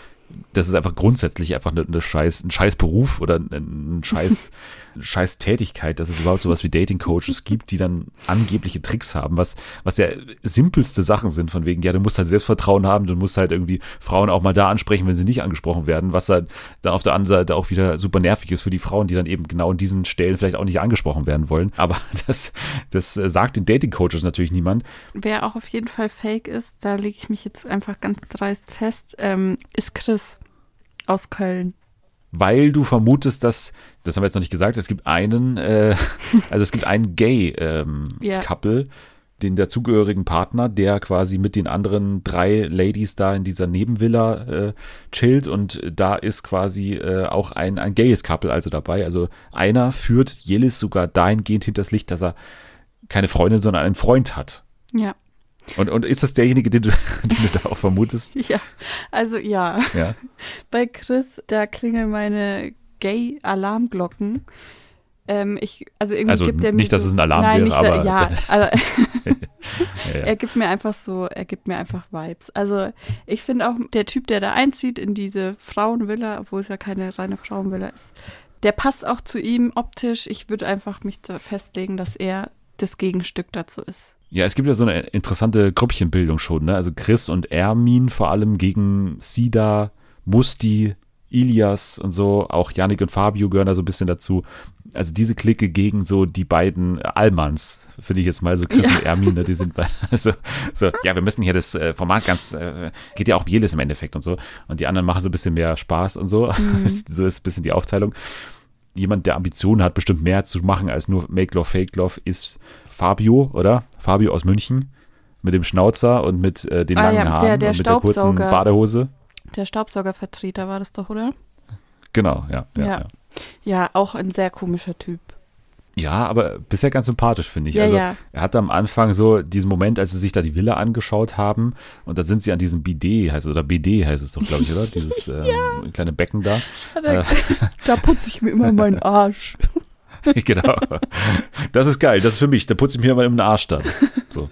das ist einfach grundsätzlich einfach eine, eine scheiß, ein scheiß Beruf oder ein, ein scheiß, [laughs] scheiß Tätigkeit, dass es überhaupt sowas wie Dating-Coaches gibt, die dann angebliche Tricks haben, was, was ja simpelste Sachen sind, von wegen, ja, du musst halt Selbstvertrauen haben, du musst halt irgendwie Frauen auch mal da ansprechen, wenn sie nicht angesprochen werden, was halt dann auf der anderen Seite auch wieder super nervig ist für die Frauen, die dann eben genau in diesen Stellen vielleicht auch nicht angesprochen werden wollen. Aber [laughs] das, das sagt den Dating-Coaches natürlich niemand. wer auch auf jeden Fall fake ist, da lege ich mich jetzt einfach ganz dreist fest, ähm, ist Chris aus Köln. weil du vermutest, dass, das haben wir jetzt noch nicht gesagt, es gibt einen, äh, [laughs] also es gibt einen Gay-Couple, Ja. den dazugehörigen Partner, der quasi mit den anderen drei Ladies da in dieser Nebenvilla äh, chillt und da ist quasi äh, auch ein, ein gayes Couple also dabei. Also einer führt Jelis sogar dahingehend hinters Licht, dass er keine Freundin, sondern einen Freund hat. Ja. Und, und ist das derjenige, den du, [laughs] den du da auch vermutest? Ja, also ja. Ja. Bei Chris, da klingeln meine Gay-Alarmglocken. Ähm, ich, also irgendwie Also gibt er mir nicht, dass so, es ein Alarm nein, wäre, nicht, aber- Da, ja, also, [laughs] [laughs] ja, ja. er gibt mir einfach so, er gibt mir einfach Vibes. Also ich finde auch, der Typ, der da einzieht in diese Frauenvilla, obwohl es ja keine reine Frauenvilla ist, der passt auch zu ihm optisch. Ich würde einfach mich festlegen, dass er das Gegenstück dazu ist. Ja, es gibt ja so eine interessante Grüppchenbildung schon, ne? Also Chris und Ermin vor allem gegen Sida, Musti, Ilias und so. Auch Yannick und Fabio gehören da so ein bisschen dazu. Also diese Clique gegen so die beiden Allmanns, finde ich jetzt mal so Chris Ja. und Ermin, ne? die sind bei, [laughs] also, so, ja, wir müssen hier das äh, Format ganz, äh, geht ja auch um jedes im Endeffekt und so. Und die anderen machen so ein bisschen mehr Spaß und so. [laughs] so ist ein bisschen die Aufteilung jemand, der Ambitionen hat, bestimmt mehr zu machen als nur Make Love, Fake Love, ist Fabio, oder? Fabio aus München mit dem Schnauzer und mit äh, den Ah langen ja, Haaren der- der und mit der kurzen. Badehose. Der Staubsaugervertreter war das doch, oder? Genau, ja. Ja, Ja. ja. Ja, auch ein sehr komischer Typ. ja aber bisher ganz sympathisch, finde ich. Ja, also ja. er hatte am Anfang so diesen Moment, als sie sich da die Villa angeschaut haben und da sind sie an diesem Bidet, heißt es, oder BD heißt es doch, glaube ich, oder? [laughs] Dieses ähm, kleine Becken da. Äh, da putze ich mir immer meinen [laughs] Arsch. [laughs] genau. Das ist geil, das ist für mich. Da putze ich mir mal im Arsch dann. So.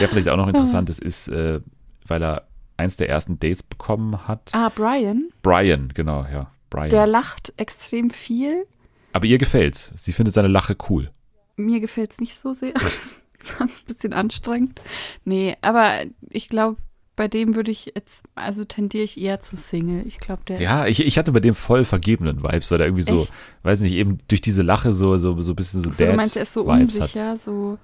Ja, vielleicht auch noch interessant ist, ist, äh, weil er eins der ersten Dates bekommen hat. Ah, Brian, Brian, genau, ja. Brian. der lacht extrem viel. Aber ihr gefällt's. Sie findet seine Lache cool. Mir gefällt es nicht so sehr. [laughs] ich fand es ein bisschen anstrengend. Nee, aber ich glaube, bei dem würde ich jetzt, also tendiere ich eher zu Single. Ich glaube, der Ja, ich, ich hatte bei dem voll vergebenen Vibes, weil er irgendwie so, Echt? weiß nicht, eben durch diese Lache so, so, so ein bisschen so so, du Dad meinst, er ist so Vibes hat. unsicher, so,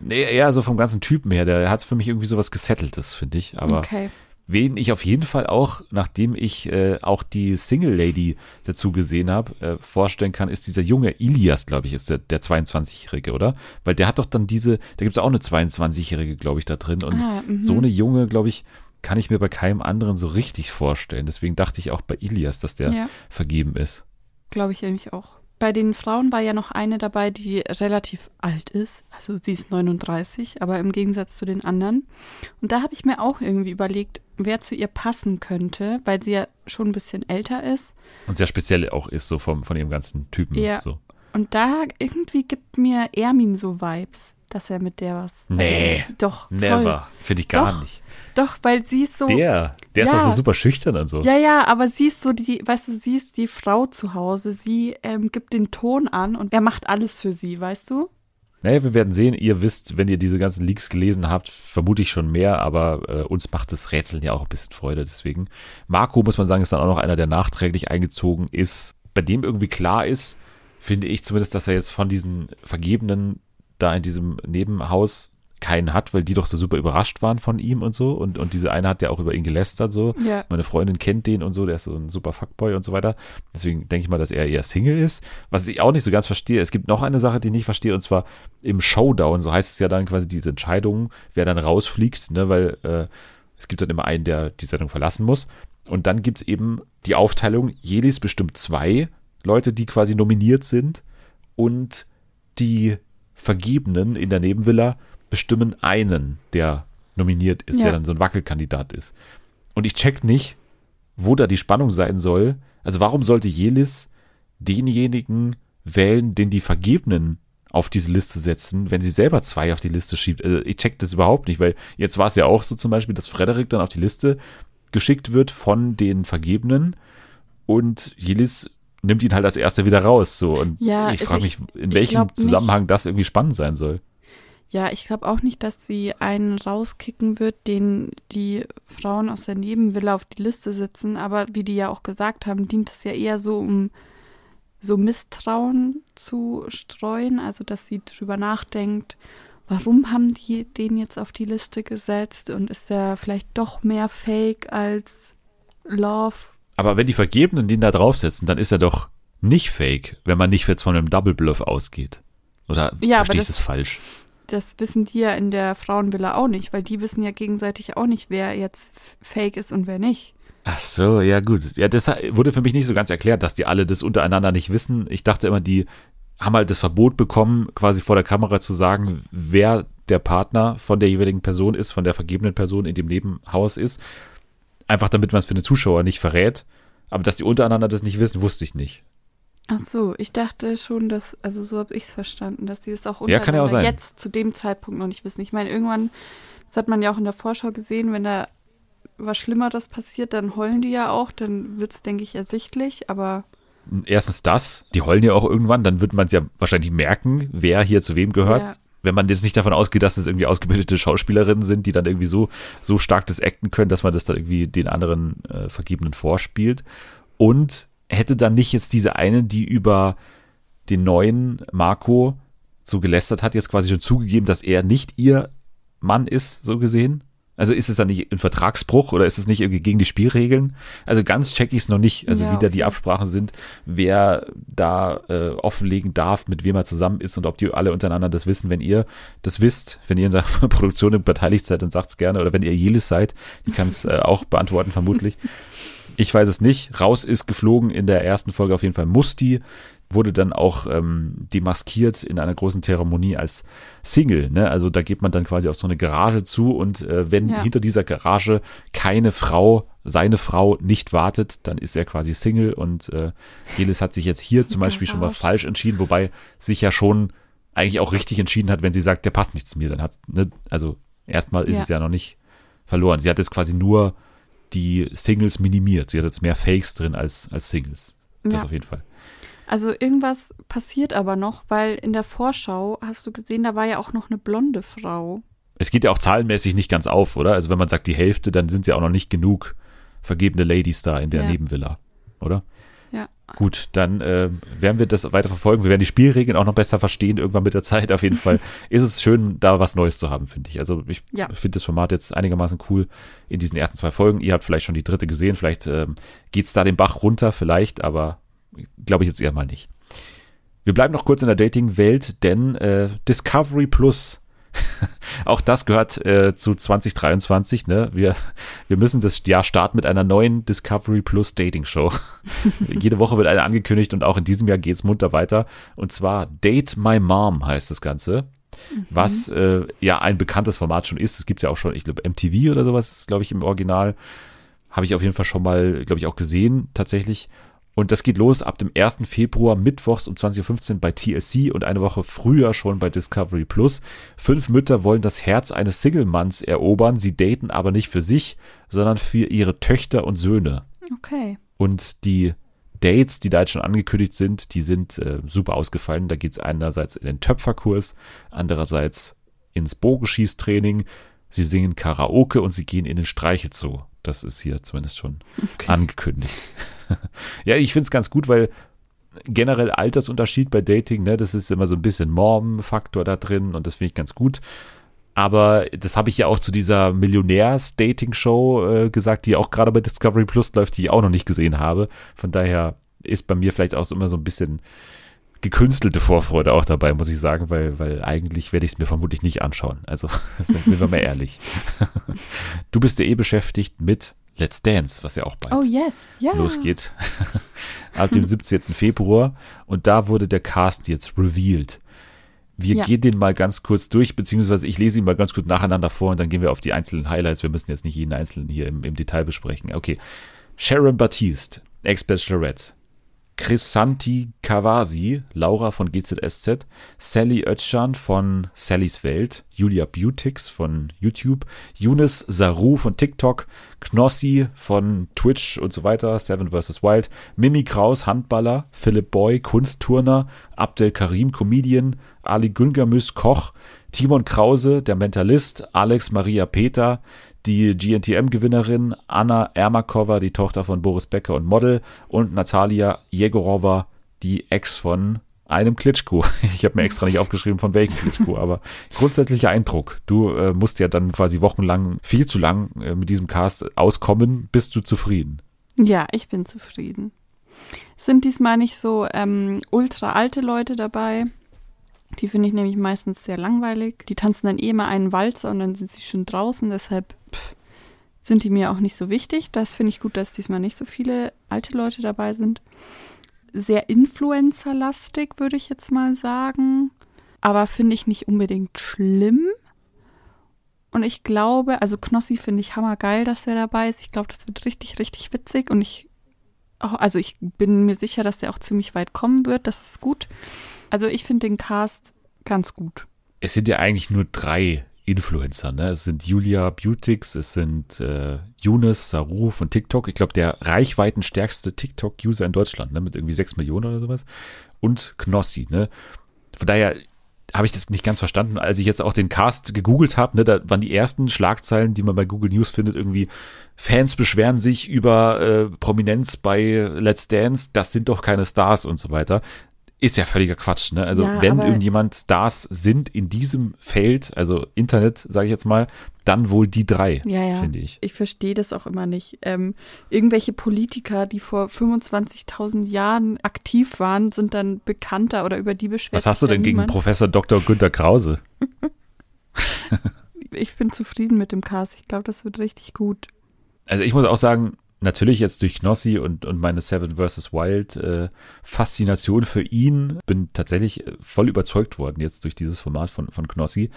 Nee, eher so vom ganzen Typen her. Der hat für mich irgendwie so was Gesetteltes, finde ich. Aber okay. Wen ich auf jeden Fall auch, nachdem ich äh, auch die Single Lady dazu gesehen habe, äh, vorstellen kann, ist dieser junge Ilias, glaube ich, ist der, der 22-Jährige, oder? Weil der hat doch dann diese, da gibt es auch eine 22-Jährige, glaube ich, da drin. Und Ah, mhm. so eine junge, glaube ich, kann ich mir bei keinem anderen so richtig vorstellen. Deswegen dachte ich auch bei Ilias, dass der Ja. vergeben ist. Glaube ich eigentlich auch. Bei den Frauen war ja noch eine dabei, die relativ alt ist. Also sie ist 39, aber im Gegensatz zu den anderen. Und da habe ich mir auch irgendwie überlegt, wer zu ihr passen könnte, weil sie ja schon ein bisschen älter ist. Und sehr speziell auch ist, so vom, von ihrem ganzen Typen. Ja. So. Und da irgendwie gibt mir Ermin so Vibes, dass er mit der was. Nee, also, doch. Never. Finde ich gar Doch. nicht. Doch, weil sie ist so. Der, der ist Ja. doch so super schüchtern und so. Ja, ja, aber sie ist so die, weißt du, sie ist die Frau zu Hause. Sie ähm, gibt den Ton an und er macht alles für sie, weißt du? Naja, wir werden sehen. Ihr wisst, wenn ihr diese ganzen Leaks gelesen habt, vermute ich schon mehr, aber äh, uns macht das Rätseln ja auch ein bisschen Freude. Deswegen, Marco, muss man sagen, ist dann auch noch einer, der nachträglich eingezogen ist. Bei dem irgendwie klar ist, finde ich zumindest, dass er jetzt von diesen Vergebenen da in diesem Nebenhaus keinen hat, weil die doch so super überrascht waren von ihm und so. Und, und diese eine hat ja auch über ihn gelästert so. Ja. Meine Freundin kennt den und so, der ist so ein super Fuckboy und so weiter. Deswegen denke ich mal, dass er eher Single ist. Was ich auch nicht so ganz verstehe, es gibt noch eine Sache, die ich nicht verstehe, und zwar im Showdown, so heißt es ja dann quasi diese Entscheidung, wer dann rausfliegt, ne, weil äh, es gibt dann immer einen, der die Sendung verlassen muss. Und dann gibt es eben die Aufteilung, jedes bestimmt zwei Leute, die quasi nominiert sind und die Vergebenen in der Nebenvilla bestimmen einen, der nominiert ist, Ja. der dann so ein Wackelkandidat ist. Und ich check nicht, wo da die Spannung sein soll. Also warum sollte Jelis denjenigen wählen, den die Vergebenen auf diese Liste setzen, wenn sie selber zwei auf die Liste schiebt? Also ich check das überhaupt nicht, weil jetzt war es ja auch so zum Beispiel, dass Frederik dann auf die Liste geschickt wird von den Vergebenen und Jelis nimmt ihn halt als erster wieder raus. So. Und Ja, ich also frage ich- mich, in welchem glaub nicht- Zusammenhang das irgendwie spannend sein soll. Ja, ich glaube auch nicht, dass sie einen rauskicken wird, den die Frauen aus der Nebenvilla auf die Liste setzen. Aber wie die ja auch gesagt haben, dient es ja eher so, um so Misstrauen zu streuen. Also, dass sie drüber nachdenkt, warum haben die den jetzt auf die Liste gesetzt? Und ist der vielleicht doch mehr Fake als Love? Aber wenn die Vergebenen den da draufsetzen, dann ist er doch nicht fake, wenn man nicht jetzt von einem Double Bluff ausgeht. Oder Ja, verstehe ich das- das falsch? Das wissen die ja in der Frauenvilla auch nicht, weil die wissen ja gegenseitig auch nicht, wer jetzt fake ist und wer nicht. Ach so, ja gut. Ja, das wurde für mich nicht so ganz erklärt, dass die alle das untereinander nicht wissen. Ich dachte immer, die haben halt das Verbot bekommen, quasi vor der Kamera zu sagen, wer der Partner von der jeweiligen Person ist, von der vergebenen Person in dem Nebenhaus ist. Einfach damit man es für den Zuschauer nicht verrät. Aber dass die untereinander das nicht wissen, wusste ich nicht. Ach so, ich dachte schon, dass, also so habe ich es verstanden, dass sie es auch Ja, kann ja auch untereinander jetzt zu dem Zeitpunkt noch nicht wissen. Ich meine, irgendwann, das hat man ja auch in der Vorschau gesehen, wenn da was Schlimmeres passiert, dann heulen die ja auch, dann wird es, denke ich, ersichtlich, aber Erstens das, die heulen ja auch irgendwann, dann wird man es ja wahrscheinlich merken, wer hier zu wem gehört. Ja. Wenn man jetzt nicht davon ausgeht, dass es irgendwie ausgebildete Schauspielerinnen sind, die dann irgendwie so, so stark das acten können, dass man das dann irgendwie den anderen äh, Vergebenen vorspielt. Und hätte dann nicht jetzt diese eine, die über den neuen Marco so gelästert hat, jetzt quasi schon zugegeben, dass er nicht ihr Mann ist, so gesehen? Also ist es dann nicht ein Vertragsbruch oder ist es nicht irgendwie gegen die Spielregeln? Also ganz check ich es noch nicht. Also Ja, wie da die okay. Absprachen sind, wer da äh, offenlegen darf, mit wem er zusammen ist und ob die alle untereinander das wissen. Wenn ihr das wisst, wenn ihr in der [laughs] Produktion beteiligt seid, dann sagt's gerne. Oder wenn ihr Jelis seid, die kann es äh, auch beantworten vermutlich. Ich weiß es nicht. Raus ist geflogen in der ersten Folge auf jeden Fall Musti. Wurde dann auch ähm, demaskiert in einer großen Zeremonie als Single. Ne? Also da geht man dann quasi auf so eine Garage zu und äh, wenn Ja. hinter dieser Garage keine Frau, seine Frau nicht wartet, dann ist er quasi Single und äh, Jelis hat sich jetzt hier zum Beispiel schon mal falsch entschieden, wobei sich ja schon eigentlich auch richtig entschieden hat, wenn sie sagt, der passt nicht zu mir, dann hat, ne, also erstmal ist Ja. es ja noch nicht verloren. Sie hat jetzt quasi nur die Singles minimiert. Sie hat jetzt mehr Fakes drin als, als Singles. Das Ja. auf jeden Fall. Also irgendwas passiert aber noch, weil in der Vorschau hast du gesehen, da war ja auch noch eine blonde Frau. Es geht ja auch zahlenmäßig nicht ganz auf, oder? Also wenn man sagt die Hälfte, dann sind ja auch noch nicht genug vergebene Ladies da in der Ja. Nebenvilla, oder? Gut, dann äh, werden wir das weiter verfolgen. Wir werden die Spielregeln auch noch besser verstehen, irgendwann mit der Zeit. Auf jeden Fall [laughs] ist es schön, da was Neues zu haben, finde ich. Also ich Ja. finde das Format jetzt einigermaßen cool in diesen ersten zwei Folgen. Ihr habt vielleicht schon die dritte gesehen, vielleicht ähm, geht's da den Bach runter, vielleicht, aber glaube ich jetzt eher mal nicht. Wir bleiben noch kurz in der Dating-Welt, denn äh, Discovery Plus, [laughs] auch das gehört äh, zu 2023. Ne? Wir, wir müssen das Jahr starten mit einer neuen Discovery Plus Dating-Show. [laughs] Jede Woche wird eine angekündigt und auch in diesem Jahr geht's munter weiter. Und zwar Date My Mom heißt das Ganze. Was äh, ja ein bekanntes Format schon ist. Es gibt ja auch schon, ich glaube, MTV oder sowas ist, glaube ich, im Original. Habe ich auf jeden Fall schon mal, glaube ich, auch gesehen, tatsächlich. Und das geht los ab dem 1. Februar mittwochs um 20.15 Uhr bei TLC und eine Woche früher schon bei Discovery Plus. Fünf Mütter wollen das Herz eines Single-Manns erobern. Sie daten aber nicht für sich, sondern für ihre Töchter und Söhne. Okay. Und die Dates, die da jetzt schon angekündigt sind, die sind äh, super ausgefallen. Da geht es einerseits in den Töpferkurs, andererseits ins Bogenschießtraining. Sie singen Karaoke und sie gehen in den Streichelzoo. Das ist hier zumindest schon [laughs] Okay. angekündigt. [laughs] ja, ich finde es ganz gut, weil generell Altersunterschied bei Dating, ne, das ist immer so ein bisschen Morben-Faktor da drin und das finde ich ganz gut. Aber das habe ich ja auch zu dieser Millionärs-Dating-Show äh, gesagt, die auch gerade bei Discovery Plus läuft, die ich auch noch nicht gesehen habe. Von daher ist bei mir vielleicht auch immer so ein bisschen gekünstelte Vorfreude auch dabei, muss ich sagen, weil, weil eigentlich werde ich es mir vermutlich nicht anschauen. Also [laughs] sind wir mal ehrlich. [laughs] Du bist ja eh beschäftigt mit Let's Dance, was ja auch bald oh, yes. ja. losgeht. [laughs] Ab dem 17. Februar. Und da wurde der Cast jetzt revealed. Wir ja. gehen den mal ganz kurz durch, beziehungsweise ich lese ihn mal ganz kurz nacheinander vor und dann gehen wir auf die einzelnen Highlights. Wir müssen jetzt nicht jeden einzelnen hier im, im Detail besprechen. Okay. Sharon Baptiste, Ex-Bachelorette. Chrisanti Kawasi, Laura von GZSZ, Sally Özcan von Sallys Welt, Julia Beautix von YouTube, Younes Saru von TikTok, Knossi von Twitch und so weiter, Seven vs. Wild, Mimi Kraus, Handballer, Philipp Boy, Kunstturner, Abdel Karim, Comedian, Ali Güngermüs, Koch, Timon Krause, der Mentalist, Alex Maria Peter, die GNTM-Gewinnerin Anna Ermakova, die Tochter von Boris Becker und Model, und Natalia Jegorova, die Ex von einem Klitschko. [laughs] Ich habe mir extra nicht aufgeschrieben, von welchem Klitschko, aber grundsätzlicher Eindruck. Du äh, musst ja dann quasi wochenlang, viel zu lang äh, mit diesem Cast auskommen. Bist du zufrieden? Ja, ich bin zufrieden. Sind diesmal nicht so ähm, ultra alte Leute dabei. Die finde ich nämlich meistens sehr langweilig. Die tanzen dann eh immer einen Walzer und dann sind sie schon draußen. Deshalb pff, sind die mir auch nicht so wichtig. Das finde ich gut, dass diesmal nicht so viele alte Leute dabei sind. Sehr Influencer-lastig, würde ich jetzt mal sagen. Aber finde ich nicht unbedingt schlimm. Und ich glaube, also Knossi finde ich hammergeil, dass er dabei ist. Ich glaube, das wird richtig, richtig witzig. Und ich, auch, also ich bin mir sicher, dass der auch ziemlich weit kommen wird. Das ist gut. Also ich finde den Cast ganz gut. Es sind ja eigentlich nur drei Influencer, ne? Es sind Julia Beautix, es sind äh, Younes, Saru von TikTok. Ich glaube, der reichweitenstärkste TikTok-User in Deutschland, ne? Mit irgendwie sechs Millionen oder sowas. Und Knossi, ne? Von daher habe ich das nicht ganz verstanden, als ich jetzt auch den Cast gegoogelt habe, ne, da waren die ersten Schlagzeilen, die man bei Google News findet, irgendwie Fans beschweren sich über äh, Prominenz bei Let's Dance, das sind doch keine Stars und so weiter ist ja völliger Quatsch. Ne? Also ja, wenn irgendjemand Stars sind in diesem Feld, also Internet, sage ich jetzt mal, dann wohl die drei, ja, ja. finde ich. Ich verstehe das auch immer nicht. Ähm, irgendwelche Politiker, die vor 25.000 Jahren aktiv waren, sind dann bekannter oder über die beschwert. Was hast du denn gegen Professor Dr. Günter Krause? [laughs] [laughs] ich bin zufrieden mit dem Cast. Ich glaube, das wird richtig gut. Also ich muss auch sagen, natürlich jetzt durch Knossi und, und meine Seven vs. Wild äh, Faszination für ihn, bin tatsächlich äh, voll überzeugt worden jetzt durch dieses Format von, von Knossi.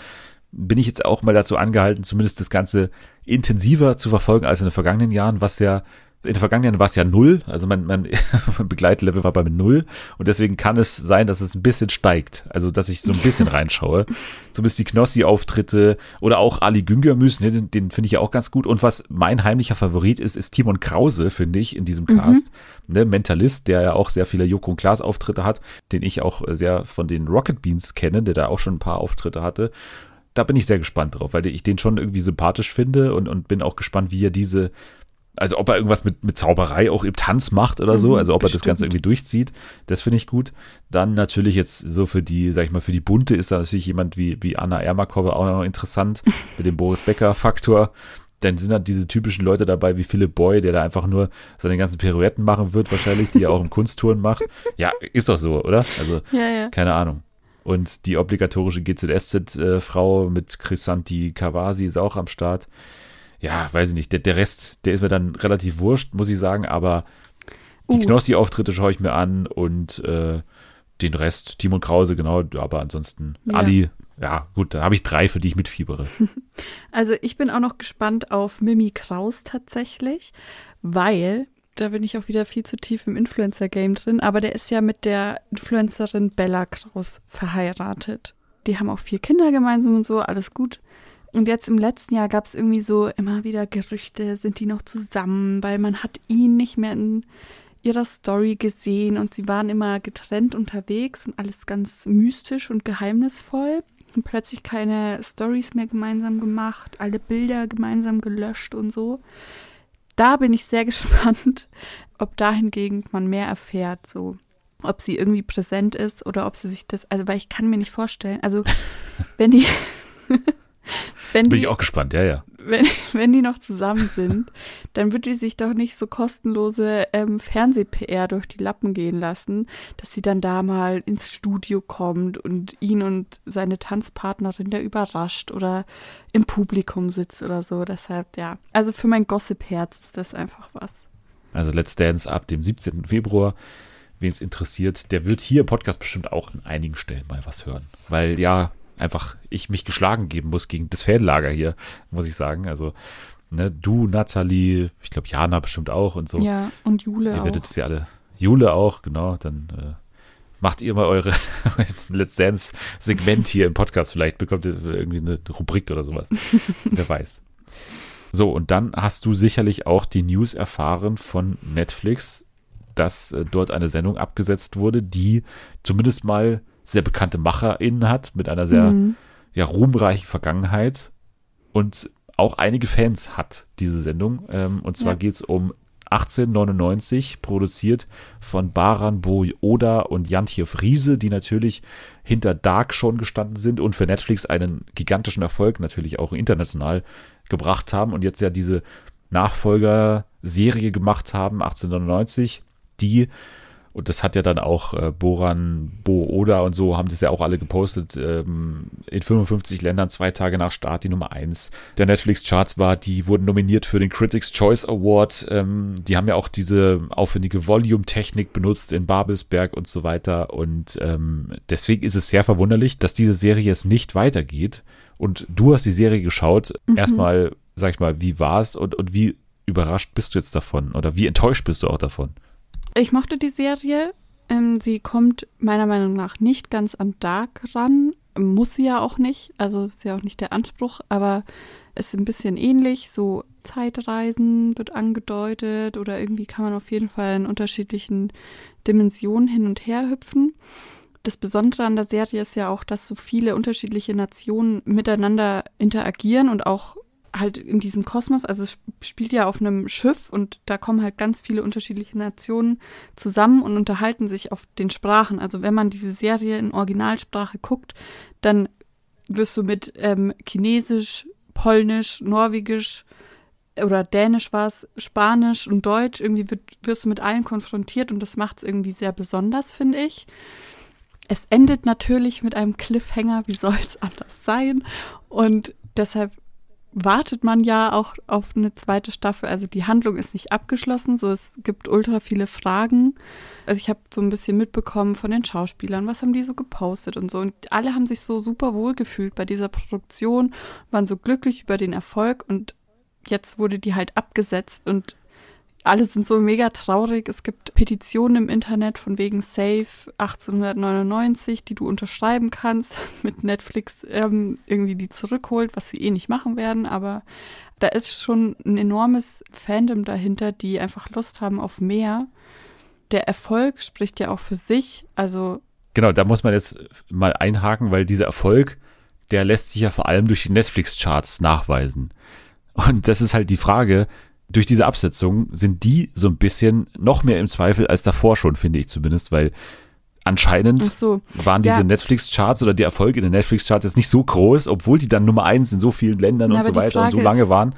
Bin ich jetzt auch mal dazu angehalten, zumindest das Ganze intensiver zu verfolgen als in den vergangenen Jahren, was ja in den vergangenen Jahren war es ja null, also mein, mein [laughs] Begleitlevel war bei null und deswegen kann es sein, dass es ein bisschen steigt, also dass ich so ein bisschen [laughs] reinschaue. Zumindest die Knossi-Auftritte oder auch Ali Güngermüs, ne, den, den finde ich ja auch ganz gut. Und was mein heimlicher Favorit ist, ist Timon Krause, finde ich, in diesem Cast. Mhm. Ne, Mentalist, der ja auch sehr viele Joko und Klaas Auftritte hat, den ich auch sehr von den Rocket Beans kenne, der da auch schon ein paar Auftritte hatte da bin ich sehr gespannt drauf, weil ich den schon irgendwie sympathisch finde und, und bin auch gespannt, wie er diese also ob er irgendwas mit, mit Zauberei auch im Tanz macht oder so, mhm, also ob bestimmt. er das Ganze irgendwie durchzieht, das finde ich gut. Dann natürlich jetzt so für die, sag ich mal, für die Bunte ist da natürlich jemand wie, wie Anna Ermakova auch noch interessant, [laughs] mit dem Boris Becker-Faktor. Dann sind da diese typischen Leute dabei wie Philipp Boy, der da einfach nur seine ganzen Pirouetten machen wird, wahrscheinlich, die er auch im [laughs] Kunsttouren macht. Ja, ist doch so, oder? Also, ja, ja. keine Ahnung. Und die obligatorische GZSZ-Frau äh, mit Chrisanti Kawasi ist auch am Start ja, weiß ich nicht, der, der Rest, der ist mir dann relativ wurscht, muss ich sagen, aber die uh. Knossi-Auftritte schaue ich mir an und äh, den Rest, Timon Krause, genau, aber ansonsten ja. Ali, ja, gut, da habe ich drei, für die ich mitfiebere. [laughs] Also ich bin auch noch gespannt auf Mimi Kraus tatsächlich, weil da bin ich auch wieder viel zu tief im Influencer-Game drin, aber der ist ja mit der Influencerin Bella Kraus verheiratet. Die haben auch vier Kinder gemeinsam und so, alles gut. Und jetzt im letzten Jahr gab es irgendwie so immer wieder Gerüchte, sind die noch zusammen, weil man hat ihn nicht mehr in ihrer Story gesehen und sie waren immer getrennt unterwegs und alles ganz mystisch und geheimnisvoll. Und plötzlich keine Stories mehr gemeinsam gemacht, alle Bilder gemeinsam gelöscht und so. Da bin ich sehr [laughs] gespannt, ob dahingegen man mehr erfährt, so ob sie irgendwie präsent ist oder ob sie sich das, also weil ich kann mir nicht vorstellen, also [laughs] wenn die [laughs] [laughs] wenn Bin die, ich auch gespannt, ja, ja. wenn, wenn die noch zusammen sind, [laughs] dann wird die sich doch nicht so kostenlose ähm, Fernseh-PR durch die Lappen gehen lassen, dass sie dann da mal ins Studio kommt und ihn und seine Tanzpartnerin da überrascht oder im Publikum sitzt oder so. Deshalb, ja. Also für mein Gossip-Herz ist das einfach was. Also Let's Dance ab dem 17. Februar. Wen es interessiert, der wird hier im Podcast bestimmt auch an einigen Stellen mal was hören. Weil ja, einfach ich mich geschlagen geben muss gegen das Fanlager hier, muss ich sagen. Also, ne, du, Nathalie, ich glaube Jana bestimmt auch und so. Ja, und Jule Ihr werdet es ja alle. Jule auch, genau. Dann äh, macht ihr mal eure [laughs] Let's Dance Segment hier im Podcast. Vielleicht bekommt ihr irgendwie eine Rubrik oder sowas. [laughs] Wer weiß. So, und dann hast du sicherlich auch die News erfahren von Netflix, dass äh, dort eine Sendung abgesetzt wurde, die zumindest mal sehr bekannte MacherInnen hat, mit einer sehr Mhm. ja, ruhmreichen Vergangenheit und auch einige Fans hat, diese Sendung. Ähm, und zwar Ja. geht es um 1899, produziert von Baran Boy Oda und Jantjev Riese, die natürlich hinter Dark schon gestanden sind und für Netflix einen gigantischen Erfolg natürlich auch international gebracht haben und jetzt ja diese Nachfolgerserie gemacht haben, 1899, die und das hat ja dann auch äh, Boran, Bo Oda und so haben das ja auch alle gepostet. Ähm, in 55 Ländern zwei Tage nach Start die Nummer 1 der Netflix-Charts war. Die wurden nominiert für den Critics' Choice Award. Ähm, die haben ja auch diese aufwendige Volume-Technik benutzt in Babelsberg und so weiter. Und ähm, deswegen ist es sehr verwunderlich, dass diese Serie jetzt nicht weitergeht. Und du hast die Serie geschaut. Mhm. Erstmal, sag ich mal, wie war es und, und wie überrascht bist du jetzt davon? Oder wie enttäuscht bist du auch davon? Ich mochte die Serie. Ähm, sie kommt meiner Meinung nach nicht ganz an Dark ran. Muss sie ja auch nicht. Also ist ja auch nicht der Anspruch, aber es ist ein bisschen ähnlich. So Zeitreisen wird angedeutet oder irgendwie kann man auf jeden Fall in unterschiedlichen Dimensionen hin und her hüpfen. Das Besondere an der Serie ist ja auch, dass so viele unterschiedliche Nationen miteinander interagieren und auch halt in diesem Kosmos, also es spielt ja auf einem Schiff und da kommen halt ganz viele unterschiedliche Nationen zusammen und unterhalten sich auf den Sprachen. Also wenn man diese Serie in Originalsprache guckt, dann wirst du mit ähm, Chinesisch, Polnisch, Norwegisch oder Dänisch war es, Spanisch und Deutsch, irgendwie wird, wirst du mit allen konfrontiert und das macht es irgendwie sehr besonders, finde ich. Es endet natürlich mit einem Cliffhanger, wie soll es [laughs] anders sein? Und deshalb wartet man ja auch auf eine zweite Staffel. Also die Handlung ist nicht abgeschlossen, so es gibt ultra viele Fragen. Also ich habe so ein bisschen mitbekommen von den Schauspielern, was haben die so gepostet und so. Und alle haben sich so super wohl gefühlt bei dieser Produktion, waren so glücklich über den Erfolg und jetzt wurde die halt abgesetzt und alle sind so mega traurig. Es gibt Petitionen im Internet von wegen Safe 1899, die du unterschreiben kannst, [laughs] mit Netflix ähm, irgendwie die zurückholt, was sie eh nicht machen werden. Aber da ist schon ein enormes Fandom dahinter, die einfach Lust haben auf mehr. Der Erfolg spricht ja auch für sich. Also Genau, da muss man jetzt mal einhaken, weil dieser Erfolg, der lässt sich ja vor allem durch die Netflix-Charts nachweisen. Und das ist halt die Frage, durch diese Absetzung sind die so ein bisschen noch mehr im Zweifel als davor schon, finde ich zumindest, weil anscheinend so, waren diese Ja. Netflix-Charts oder die Erfolge in den Netflix-Charts jetzt nicht so groß, obwohl die dann Nummer eins in so vielen Ländern Na, und so weiter und so lange ist- waren,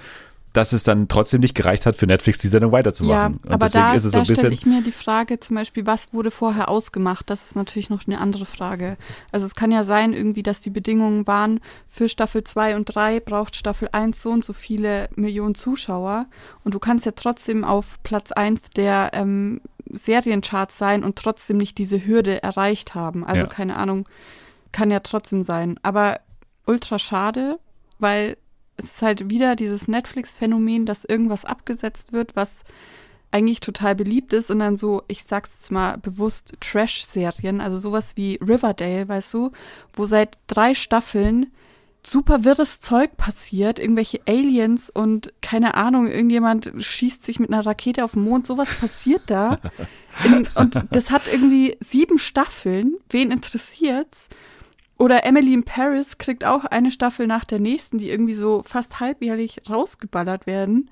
dass es dann trotzdem nicht gereicht hat, für Netflix die Sendung ja, weiterzumachen. und aber deswegen da, ist es so ein stelle bisschen. ich mir die Frage zum Beispiel, was wurde vorher ausgemacht? Das ist natürlich noch eine andere Frage. Also es kann ja sein irgendwie, dass die Bedingungen waren, für Staffel 2 und 3 braucht Staffel 1 so und so viele Millionen Zuschauer und du kannst ja trotzdem auf Platz 1 der ähm, Seriencharts sein und trotzdem nicht diese Hürde erreicht haben. Also Ja. keine Ahnung, kann ja trotzdem sein. Aber ultra schade, weil es ist halt wieder dieses Netflix-Phänomen, dass irgendwas abgesetzt wird, was eigentlich total beliebt ist und dann so, ich sag's jetzt mal bewusst, Trash-Serien, also sowas wie Riverdale, weißt du, wo seit drei Staffeln super wirres Zeug passiert, irgendwelche Aliens und keine Ahnung, irgendjemand schießt sich mit einer Rakete auf den Mond, sowas passiert da. [laughs] In, und das hat irgendwie sieben Staffeln, wen interessiert's? Oder Emily in Paris kriegt auch eine Staffel nach der nächsten, die irgendwie so fast halbjährlich rausgeballert werden.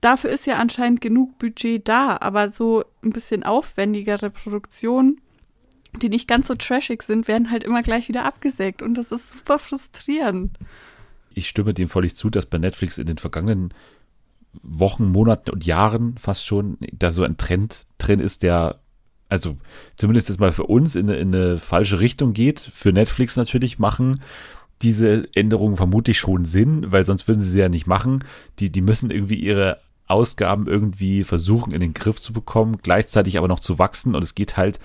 Dafür ist ja anscheinend genug Budget da, aber so ein bisschen aufwendigere Produktionen, die nicht ganz so trashig sind, werden halt immer gleich wieder abgesägt und das ist super frustrierend. ich stimme dem völlig zu, dass bei Netflix in den vergangenen Wochen, Monaten und Jahren fast schon da so ein Trend drin ist, der also zumindest jetzt mal für uns in eine, in eine falsche Richtung geht. Für Netflix natürlich machen diese Änderungen vermutlich schon Sinn, weil sonst würden sie sie ja nicht machen. Die, die müssen irgendwie ihre Ausgaben irgendwie versuchen in den Griff zu bekommen, gleichzeitig aber noch zu wachsen und es geht halt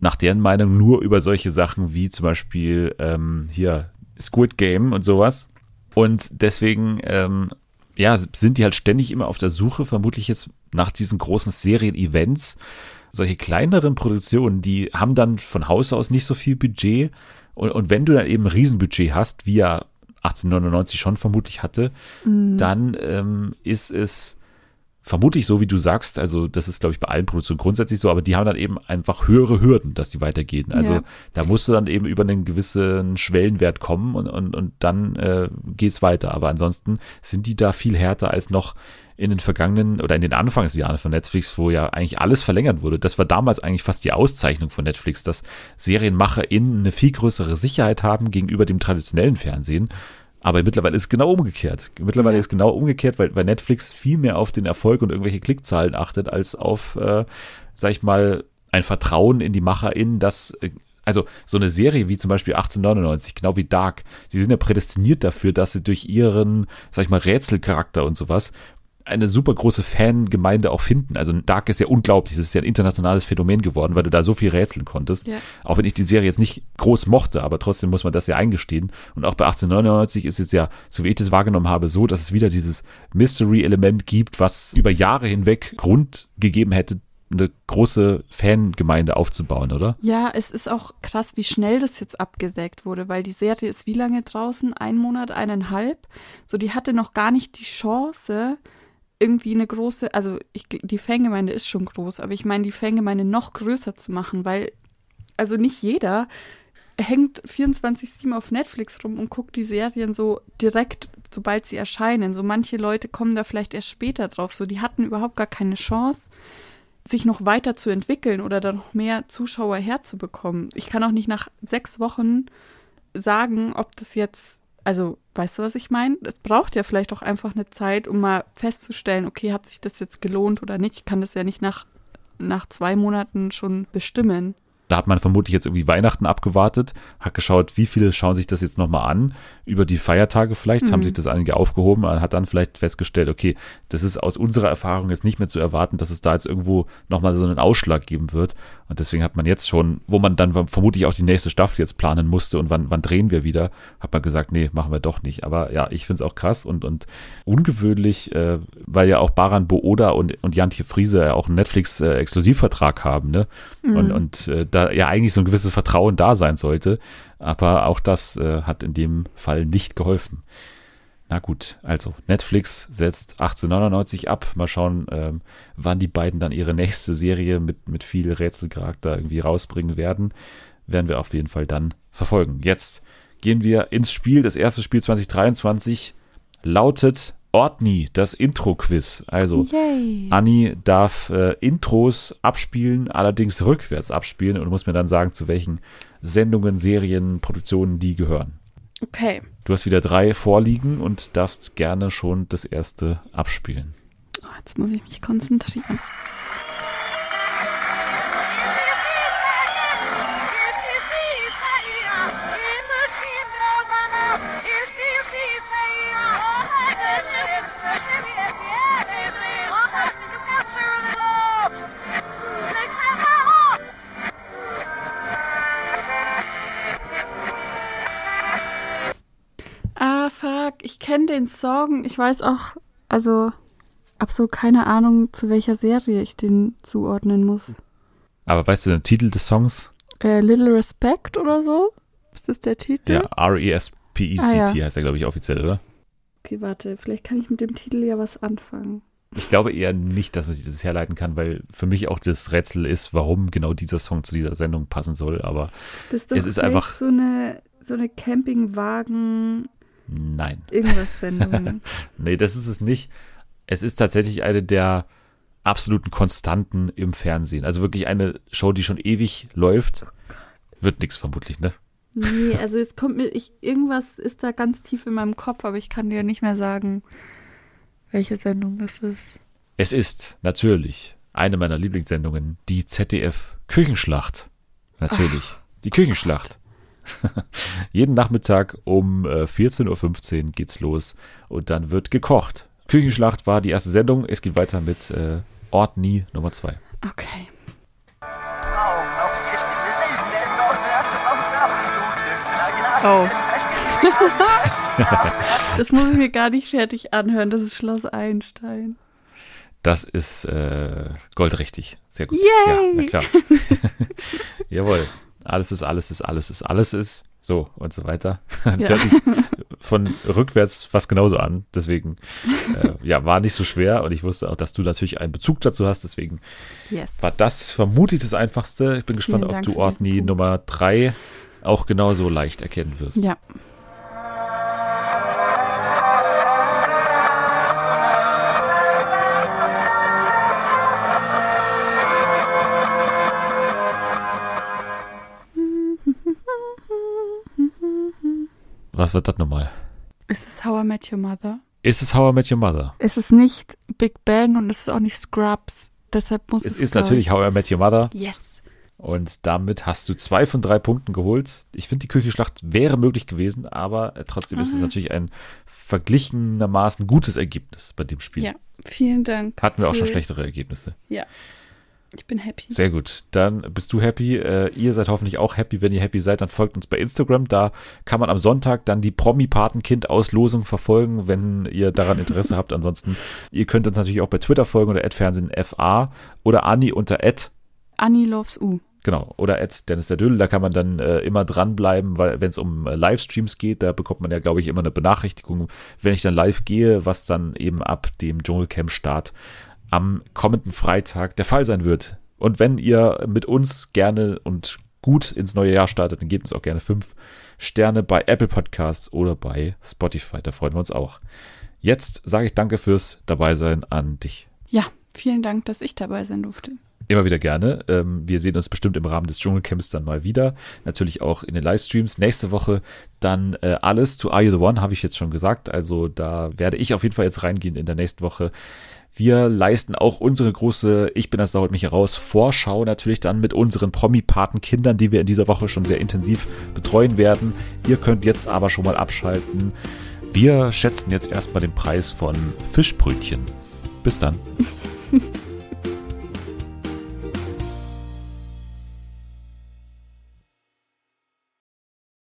nach deren Meinung nur über solche Sachen wie zum Beispiel ähm, hier Squid Game und sowas. Und deswegen ähm, ja, sind die halt ständig immer auf der Suche, vermutlich jetzt nach diesen großen Serien-Events. Solche kleineren Produktionen, die haben dann von Haus aus nicht so viel Budget. Und, und wenn du dann eben ein Riesenbudget hast, wie er 1899 schon vermutlich hatte, mhm. dann ähm, ist es vermutlich so, wie du sagst, also das ist, glaube ich, bei allen Produktionen grundsätzlich so, aber die haben dann eben einfach höhere Hürden, dass die weitergehen. Also ja. da musst du dann eben über einen gewissen Schwellenwert kommen und, und, und dann äh, geht's weiter. Aber ansonsten sind die da viel härter als noch in den vergangenen oder in den Anfangsjahren von Netflix, wo ja eigentlich alles verlängert wurde. Das war damals eigentlich fast die Auszeichnung von Netflix, dass SerienmacherInnen eine viel größere Sicherheit haben gegenüber dem traditionellen Fernsehen. Aber mittlerweile ist es genau umgekehrt. Mittlerweile ja. ist es genau umgekehrt, weil, weil Netflix viel mehr auf den Erfolg und irgendwelche Klickzahlen achtet, als auf, äh, sag ich mal, ein Vertrauen in die MacherInnen, dass, äh, also so eine Serie wie zum Beispiel 1899, genau wie Dark, die sind ja prädestiniert dafür, dass sie durch ihren, sag ich mal, Rätselcharakter und sowas eine super große Fangemeinde auch finden. Also Dark ist ja unglaublich. Es ist ja ein internationales Phänomen geworden, weil du da so viel rätseln konntest. Ja. Auch wenn ich die Serie jetzt nicht groß mochte, aber trotzdem muss man das ja eingestehen. Und auch bei 1899 ist es ja, so wie ich das wahrgenommen habe, so, dass es wieder dieses Mystery-Element gibt, was über Jahre hinweg Grund gegeben hätte, eine große Fangemeinde aufzubauen, oder? Ja, es ist auch krass, wie schnell das jetzt abgesägt wurde, weil die Serie ist wie lange draußen? Ein Monat, eineinhalb. So, die hatte noch gar nicht die Chance, irgendwie eine große, also ich, die Fangemeinde ist schon groß, aber ich meine, die Fangemeinde noch größer zu machen, weil, also nicht jeder hängt 24-7 auf Netflix rum und guckt die Serien so direkt, sobald sie erscheinen. So manche Leute kommen da vielleicht erst später drauf. So, die hatten überhaupt gar keine Chance, sich noch weiter zu entwickeln oder da noch mehr Zuschauer herzubekommen. Ich kann auch nicht nach sechs Wochen sagen, ob das jetzt also, weißt du, was ich meine? Es braucht ja vielleicht auch einfach eine Zeit, um mal festzustellen, okay, hat sich das jetzt gelohnt oder nicht. Ich kann das ja nicht nach, nach zwei Monaten schon bestimmen. Da hat man vermutlich jetzt irgendwie Weihnachten abgewartet, hat geschaut, wie viele schauen sich das jetzt nochmal an, über die Feiertage vielleicht, mhm. haben sich das einige aufgehoben, hat dann vielleicht festgestellt, okay, das ist aus unserer Erfahrung jetzt nicht mehr zu erwarten, dass es da jetzt irgendwo nochmal so einen Ausschlag geben wird. Und deswegen hat man jetzt schon, wo man dann vermutlich auch die nächste Staffel jetzt planen musste und wann, wann drehen wir wieder, hat man gesagt, nee, machen wir doch nicht. Aber ja, ich finde es auch krass und, und ungewöhnlich, äh, weil ja auch Baran Booda und, und Jantje Friese ja auch einen Netflix-Exklusivvertrag äh, haben, ne? Mhm. Und, und äh, da ja eigentlich so ein gewisses Vertrauen da sein sollte. Aber auch das äh, hat in dem Fall nicht geholfen. Na gut, also Netflix setzt 1899 ab. Mal schauen, ähm, wann die beiden dann ihre nächste Serie mit, mit viel Rätselcharakter irgendwie rausbringen werden. Werden wir auf jeden Fall dann verfolgen. Jetzt gehen wir ins Spiel. Das erste Spiel 2023 lautet Ortni, das Intro-Quiz. Also, Yay. Anni darf äh, Intros abspielen, allerdings rückwärts abspielen und muss mir dann sagen, zu welchen Sendungen, Serien, Produktionen die gehören. Okay. Du hast wieder drei vorliegen und darfst gerne schon das erste abspielen. Oh, jetzt muss ich mich konzentrieren. Kenne den Song. Ich weiß auch, also absolut keine Ahnung, zu welcher Serie ich den zuordnen muss. Aber weißt du den Titel des Songs? Äh, Little Respect oder so? Ist das der Titel? Ja, R-E-S-P-E-C-T ah, ja. heißt er, glaube ich, offiziell, oder? Okay, warte, vielleicht kann ich mit dem Titel ja was anfangen. Ich glaube eher nicht, dass man sich das herleiten kann, weil für mich auch das Rätsel ist, warum genau dieser Song zu dieser Sendung passen soll. Aber das ist es ist einfach so eine so eine Campingwagen Nein. Irgendwas Sendungen. [laughs] nee, das ist es nicht. Es ist tatsächlich eine der absoluten Konstanten im Fernsehen. Also wirklich eine Show, die schon ewig läuft. Wird nichts vermutlich, ne? Nee, [laughs] also es kommt mir, ich, irgendwas ist da ganz tief in meinem Kopf, aber ich kann dir nicht mehr sagen, welche Sendung das ist. Es ist natürlich eine meiner Lieblingssendungen, die ZDF Küchenschlacht. Natürlich. Ach, die Küchenschlacht. [laughs] Jeden Nachmittag um äh, 14.15 Uhr geht's los und dann wird gekocht. Küchenschlacht war die erste Sendung. Es geht weiter mit äh, Ort Nie Nummer 2. Okay. Oh. [laughs] das muss ich mir gar nicht fertig anhören. Das ist Schloss Einstein. Das ist äh, goldrichtig. Sehr gut. Yay! Ja, na klar. [laughs] Jawohl. Alles ist, alles ist, alles ist, alles ist. So und so weiter. [laughs] Das ja. hört sich von rückwärts fast genauso an. Deswegen, äh, ja, war nicht so schwer. Und ich wusste auch, dass du natürlich einen Bezug dazu hast. Deswegen yes. war das vermutlich das Einfachste. Ich bin gespannt, Vielen ob Dank du Ortni Nummer 3 auch genauso leicht erkennen wirst. Ja. Was wird das nochmal? Ist es How I Met Your Mother? Ist es How I Met Your Mother? Es ist nicht Big Bang und es ist auch nicht Scrubs. Deshalb muss es. Es ist natürlich How I Met Your Mother. Yes. Und damit hast du zwei von drei Punkten geholt. Ich finde, die Küchenschlacht wäre möglich gewesen, aber trotzdem Aha. ist es natürlich ein verglichenermaßen gutes Ergebnis bei dem Spiel. Ja, vielen Dank. Hatten wir auch schon schlechtere Ergebnisse. Ja. Ich bin happy. Sehr gut. Dann bist du happy. Äh, ihr seid hoffentlich auch happy. Wenn ihr happy seid, dann folgt uns bei Instagram. Da kann man am Sonntag dann die Promi-Patenkind-Auslosung verfolgen, wenn ihr daran Interesse [laughs] habt. Ansonsten, ihr könnt uns natürlich auch bei Twitter folgen oder @fernsehen_fa oder Anni unter Anni loves U. Genau, oder at Dennis der Dödel, da kann man dann äh, immer dranbleiben, weil wenn es um äh, Livestreams geht, da bekommt man ja, glaube ich, immer eine Benachrichtigung, wenn ich dann live gehe, was dann eben ab dem Dschungelcamp-Start am kommenden Freitag der Fall sein wird. Und wenn ihr mit uns gerne und gut ins neue Jahr startet, dann gebt uns auch gerne fünf Sterne bei Apple Podcasts oder bei Spotify. Da freuen wir uns auch. Jetzt sage ich danke fürs Dabeisein an dich. Ja, vielen Dank, dass ich dabei sein durfte. Immer wieder gerne. Ähm, wir sehen uns bestimmt im Rahmen des Dschungelcamps dann mal wieder. Natürlich auch in den Livestreams. Nächste Woche dann äh, alles zu Are You the One, habe ich jetzt schon gesagt. Also da werde ich auf jeden Fall jetzt reingehen in der nächsten Woche. Wir leisten auch unsere große Ich bin das da holt mich heraus Vorschau natürlich dann mit unseren Promi-Patenkindern, die wir in dieser Woche schon sehr intensiv betreuen werden. Ihr könnt jetzt aber schon mal abschalten. Wir schätzen jetzt erstmal den Preis von Fischbrötchen. Bis dann. [laughs]